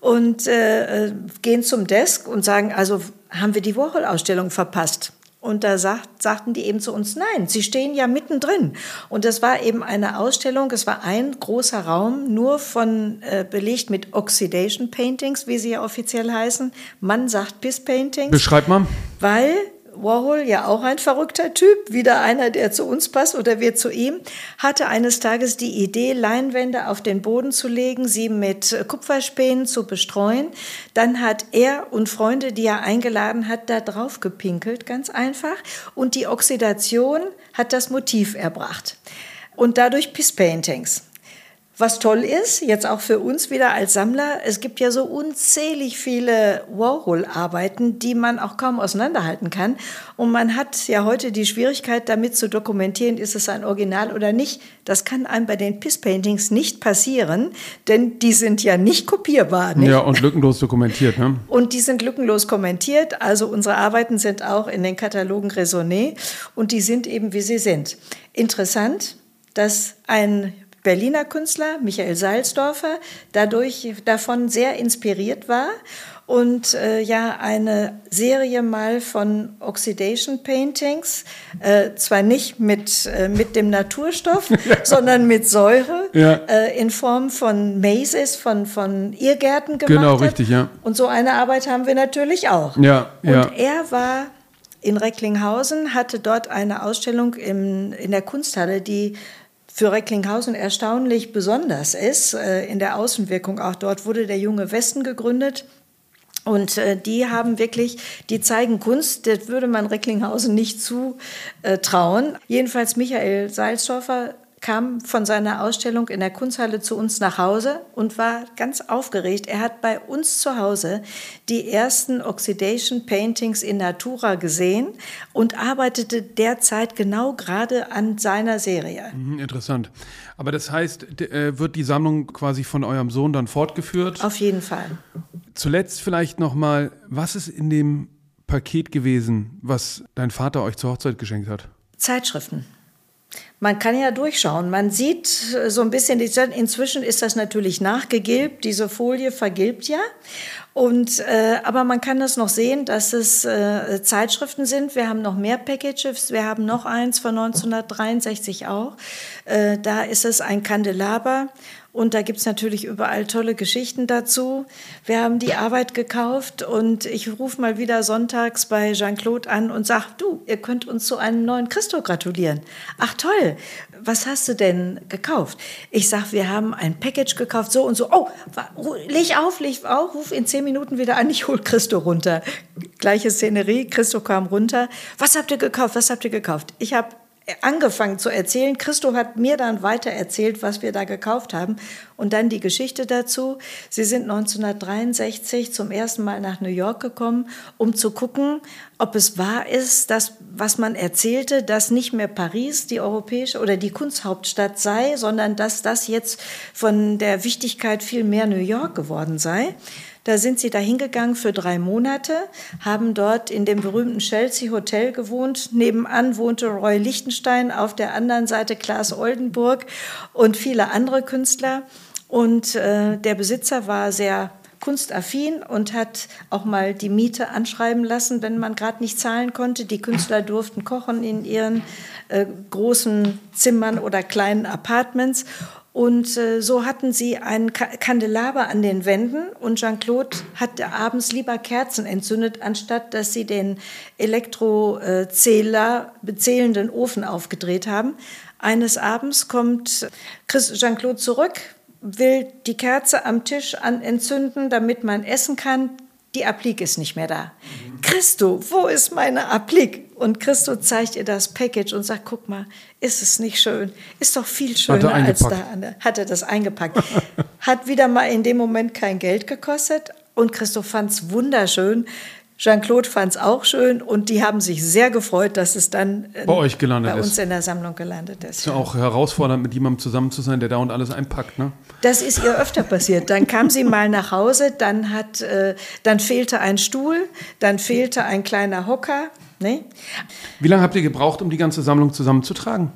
Und äh, äh gehen zum Desk und sagen, also haben wir die Warhol-Ausstellung verpasst? Und da sagt, sagten die eben zu uns, nein, sie stehen ja mittendrin. Und das war eben eine Ausstellung, es war ein großer Raum, nur von äh, belegt mit Oxidation Paintings, wie sie ja offiziell heißen. Man sagt Piss Paintings. Beschreib mal. Weil Warhol, ja auch ein verrückter Typ, wieder einer, der zu uns passt oder wir zu ihm, hatte eines Tages die Idee, Leinwände auf den Boden zu legen, sie mit Kupferspänen zu bestreuen. Dann hat er und Freunde, die er eingeladen hat, da drauf gepinkelt, ganz einfach. Und die Oxidation hat das Motiv erbracht. Und dadurch Piss Paintings. Was toll ist, jetzt auch für uns wieder als Sammler, es gibt ja so unzählig viele Warhol-Arbeiten, die man auch kaum auseinanderhalten kann. Und man hat ja heute die Schwierigkeit, damit zu dokumentieren, ist es ein Original oder nicht. Das kann einem bei den Piss-Paintings nicht passieren, denn die sind ja nicht kopierbar. Nicht? Ja, und lückenlos dokumentiert. Ne? Und die sind lückenlos kommentiert. Also unsere Arbeiten sind auch in den Katalogen Raisonné und die sind eben, wie sie sind. Interessant, dass ein Berliner Künstler, Michael Salzdorfer, dadurch davon sehr inspiriert war und äh, ja eine Serie mal von Oxidation Paintings, äh, zwar nicht mit, äh, mit dem Naturstoff, sondern mit Säure ja. Äh, in Form von Mazes, von, von Irrgärten gemacht Genau, richtig, ja. Und so eine Arbeit haben wir natürlich auch. Ja, ja. Und er war in Recklinghausen, hatte dort eine Ausstellung im, in der Kunsthalle, die für Recklinghausen erstaunlich besonders ist. Äh, in der Außenwirkung auch dort wurde der Junge Westen gegründet. Und äh, die haben wirklich, die zeigen Kunst, das würde man Recklinghausen nicht zutrauen. Jedenfalls Michael Salzdorfer kam von seiner Ausstellung in der Kunsthalle zu uns nach Hause und war ganz aufgeregt. Er hat bei uns zu Hause die ersten Oxidation Paintings in Natura gesehen und arbeitete derzeit genau gerade an seiner Serie. Mhm, interessant. Aber das heißt, äh, wird die Sammlung quasi von eurem Sohn dann fortgeführt? Auf jeden Fall. Zuletzt vielleicht noch mal, was ist in dem Paket gewesen, was dein Vater euch zur Hochzeit geschenkt hat? Zeitschriften. Man kann ja durchschauen. Man sieht äh, so ein bisschen, inzwischen ist das natürlich nachgegilbt, diese Folie vergilbt ja. Und, äh, aber man kann das noch sehen, dass es äh, Zeitschriften sind. Wir haben noch mehr Packages. Wir haben noch eins von 1963 auch. Äh, da ist es ein Kandelaber und da gibt es natürlich überall tolle Geschichten dazu. Wir haben die Arbeit gekauft und ich rufe mal wieder sonntags bei Jean-Claude an und sage, du, ihr könnt uns zu einem neuen Christo gratulieren. Ach toll, was hast du denn gekauft? Ich sage, wir haben ein Package gekauft, so und so. Oh, leg auf, leg auf, ruf in zehn Minuten wieder an, ich hol Christo runter. Gleiche Szenerie, Christo kam runter. Was habt ihr gekauft, was habt ihr gekauft? Ich habe angefangen zu erzählen. Christo hat mir dann weiter erzählt, was wir da gekauft haben. Und dann die Geschichte dazu. Sie sind 1963 zum ersten Mal nach New York gekommen, um zu gucken, ob es wahr ist, dass, was man erzählte, dass nicht mehr Paris die europäische oder die Kunsthauptstadt sei, sondern dass das jetzt von der Wichtigkeit viel mehr New York geworden sei. Da sind sie dahingegangen für drei Monate, haben dort in dem berühmten Chelsea Hotel gewohnt. Nebenan wohnte Roy Lichtenstein, auf der anderen Seite Klaas Oldenburg und viele andere Künstler. Und äh, der Besitzer war sehr kunstaffin und hat auch mal die Miete anschreiben lassen, wenn man gerade nicht zahlen konnte. Die Künstler durften kochen in ihren äh, großen Zimmern oder kleinen Apartments. Und äh, so hatten sie einen Kandelaber an den Wänden und Jean-Claude hat abends lieber Kerzen entzündet, anstatt dass sie den Elektrozähler bezählenden Ofen aufgedreht haben. Eines Abends kommt Jean-Claude zurück, will die Kerze am Tisch an entzünden, damit man essen kann. Die Applique ist nicht mehr da. Christo, wo ist meine Applique? Und Christo zeigt ihr das Package und sagt, guck mal, ist es nicht schön? Ist doch viel schöner als da. Hat er das eingepackt. Hat wieder mal in dem Moment kein Geld gekostet. Und Christo fand es wunderschön. Jean-Claude fand es auch schön und die haben sich sehr gefreut, dass es dann äh, bei euch gelandet bei uns ist. in der Sammlung gelandet ist. Ist ja auch herausfordernd, mit jemandem zusammen zu sein, der da und alles einpackt, ne? Das ist ihr öfter passiert. Dann kam sie mal nach Hause, dann hat, äh, dann fehlte ein Stuhl, dann fehlte ein kleiner Hocker. Ne? Wie lange habt ihr gebraucht, um die ganze Sammlung zusammenzutragen?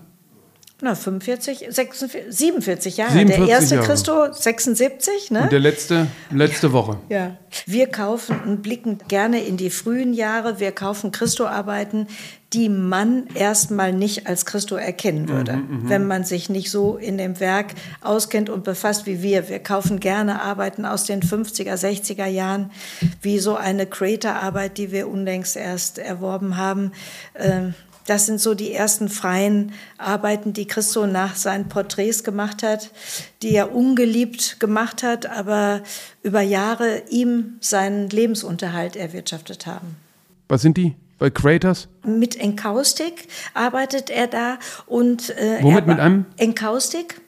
Na, 45, 46, 47 Jahre. 47 der erste Jahre. Christo 76, ne? Und der letzte, letzte Woche. Ja. Wir kaufen und blicken gerne in die frühen Jahre. Wir kaufen Christo-Arbeiten, die man erstmal nicht als Christo erkennen würde, mhm, mhm, wenn man sich nicht so in dem Werk auskennt und befasst wie wir. Wir kaufen gerne Arbeiten aus den 50er, 60er Jahren, wie so eine Creator-Arbeit, die wir unlängst erst erworben haben. Ähm, das sind so die ersten freien Arbeiten, die Christo nach seinen Porträts gemacht hat, die er ungeliebt gemacht hat, aber über Jahre ihm seinen Lebensunterhalt erwirtschaftet haben. Was sind die? Bei Creators? Mit Enkaustik arbeitet er da und äh, womit? mit einem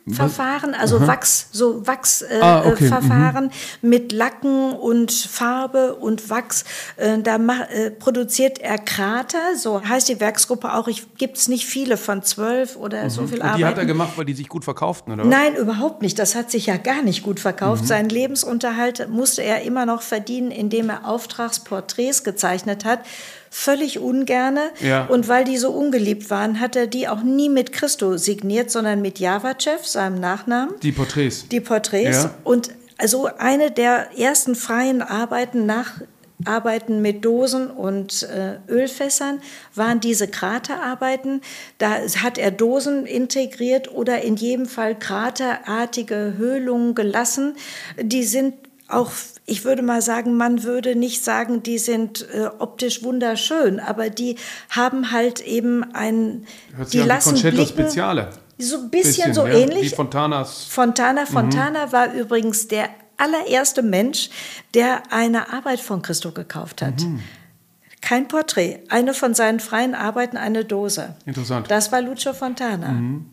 Enkaustik-Verfahren, also Aha. Wachs, so Wachsverfahren äh, ah, okay. mhm. mit Lacken und Farbe und Wachs. Äh, da äh, produziert er Krater, so heißt die Werksgruppe auch. Ich gibt es nicht viele von zwölf oder mhm. so viel Arbeit. Die hat er gemacht, weil die sich gut verkauften, oder? Nein, überhaupt nicht. Das hat sich ja gar nicht gut verkauft. Mhm. Seinen Lebensunterhalt musste er immer noch verdienen, indem er Auftragsporträts gezeichnet hat völlig ungerne. Ja. Und weil die so ungeliebt waren, hat er die auch nie mit Christo signiert, sondern mit Javachev, seinem Nachnamen. Die Porträts. Die Porträts. Ja. Und also eine der ersten freien Arbeiten nach Arbeiten mit Dosen und äh, Ölfässern waren diese Kraterarbeiten. Da hat er Dosen integriert oder in jedem Fall kraterartige Höhlungen gelassen. Die sind auch, ich würde mal sagen, man würde nicht sagen, die sind äh, optisch wunderschön, aber die haben halt eben ein, Hört die lassen blicken, Speziale. So ein bisschen, bisschen so ja, ähnlich. Wie Fontanas. Fontana, Fontana mhm. war übrigens der allererste Mensch, der eine Arbeit von Christo gekauft hat. Mhm. Kein Porträt, eine von seinen freien Arbeiten, eine Dose. Interessant. Das war Lucio Fontana. Mhm.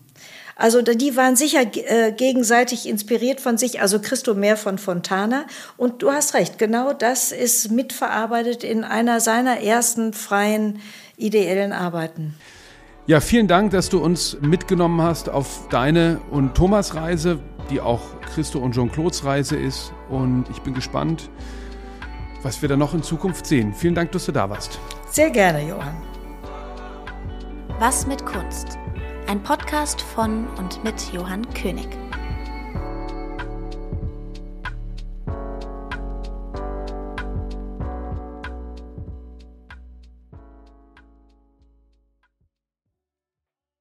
Also die waren sicher äh, gegenseitig inspiriert von sich, also Christo mehr von Fontana. Und du hast recht, genau das ist mitverarbeitet in einer seiner ersten freien ideellen Arbeiten. Ja, vielen Dank, dass du uns mitgenommen hast auf deine und Thomas Reise, die auch Christo und Jean-Claudes Reise ist. Und ich bin gespannt, was wir da noch in Zukunft sehen. Vielen Dank, dass du da warst. Sehr gerne, Johann. Was mit Kunst? Ein Podcast von und mit Johann König.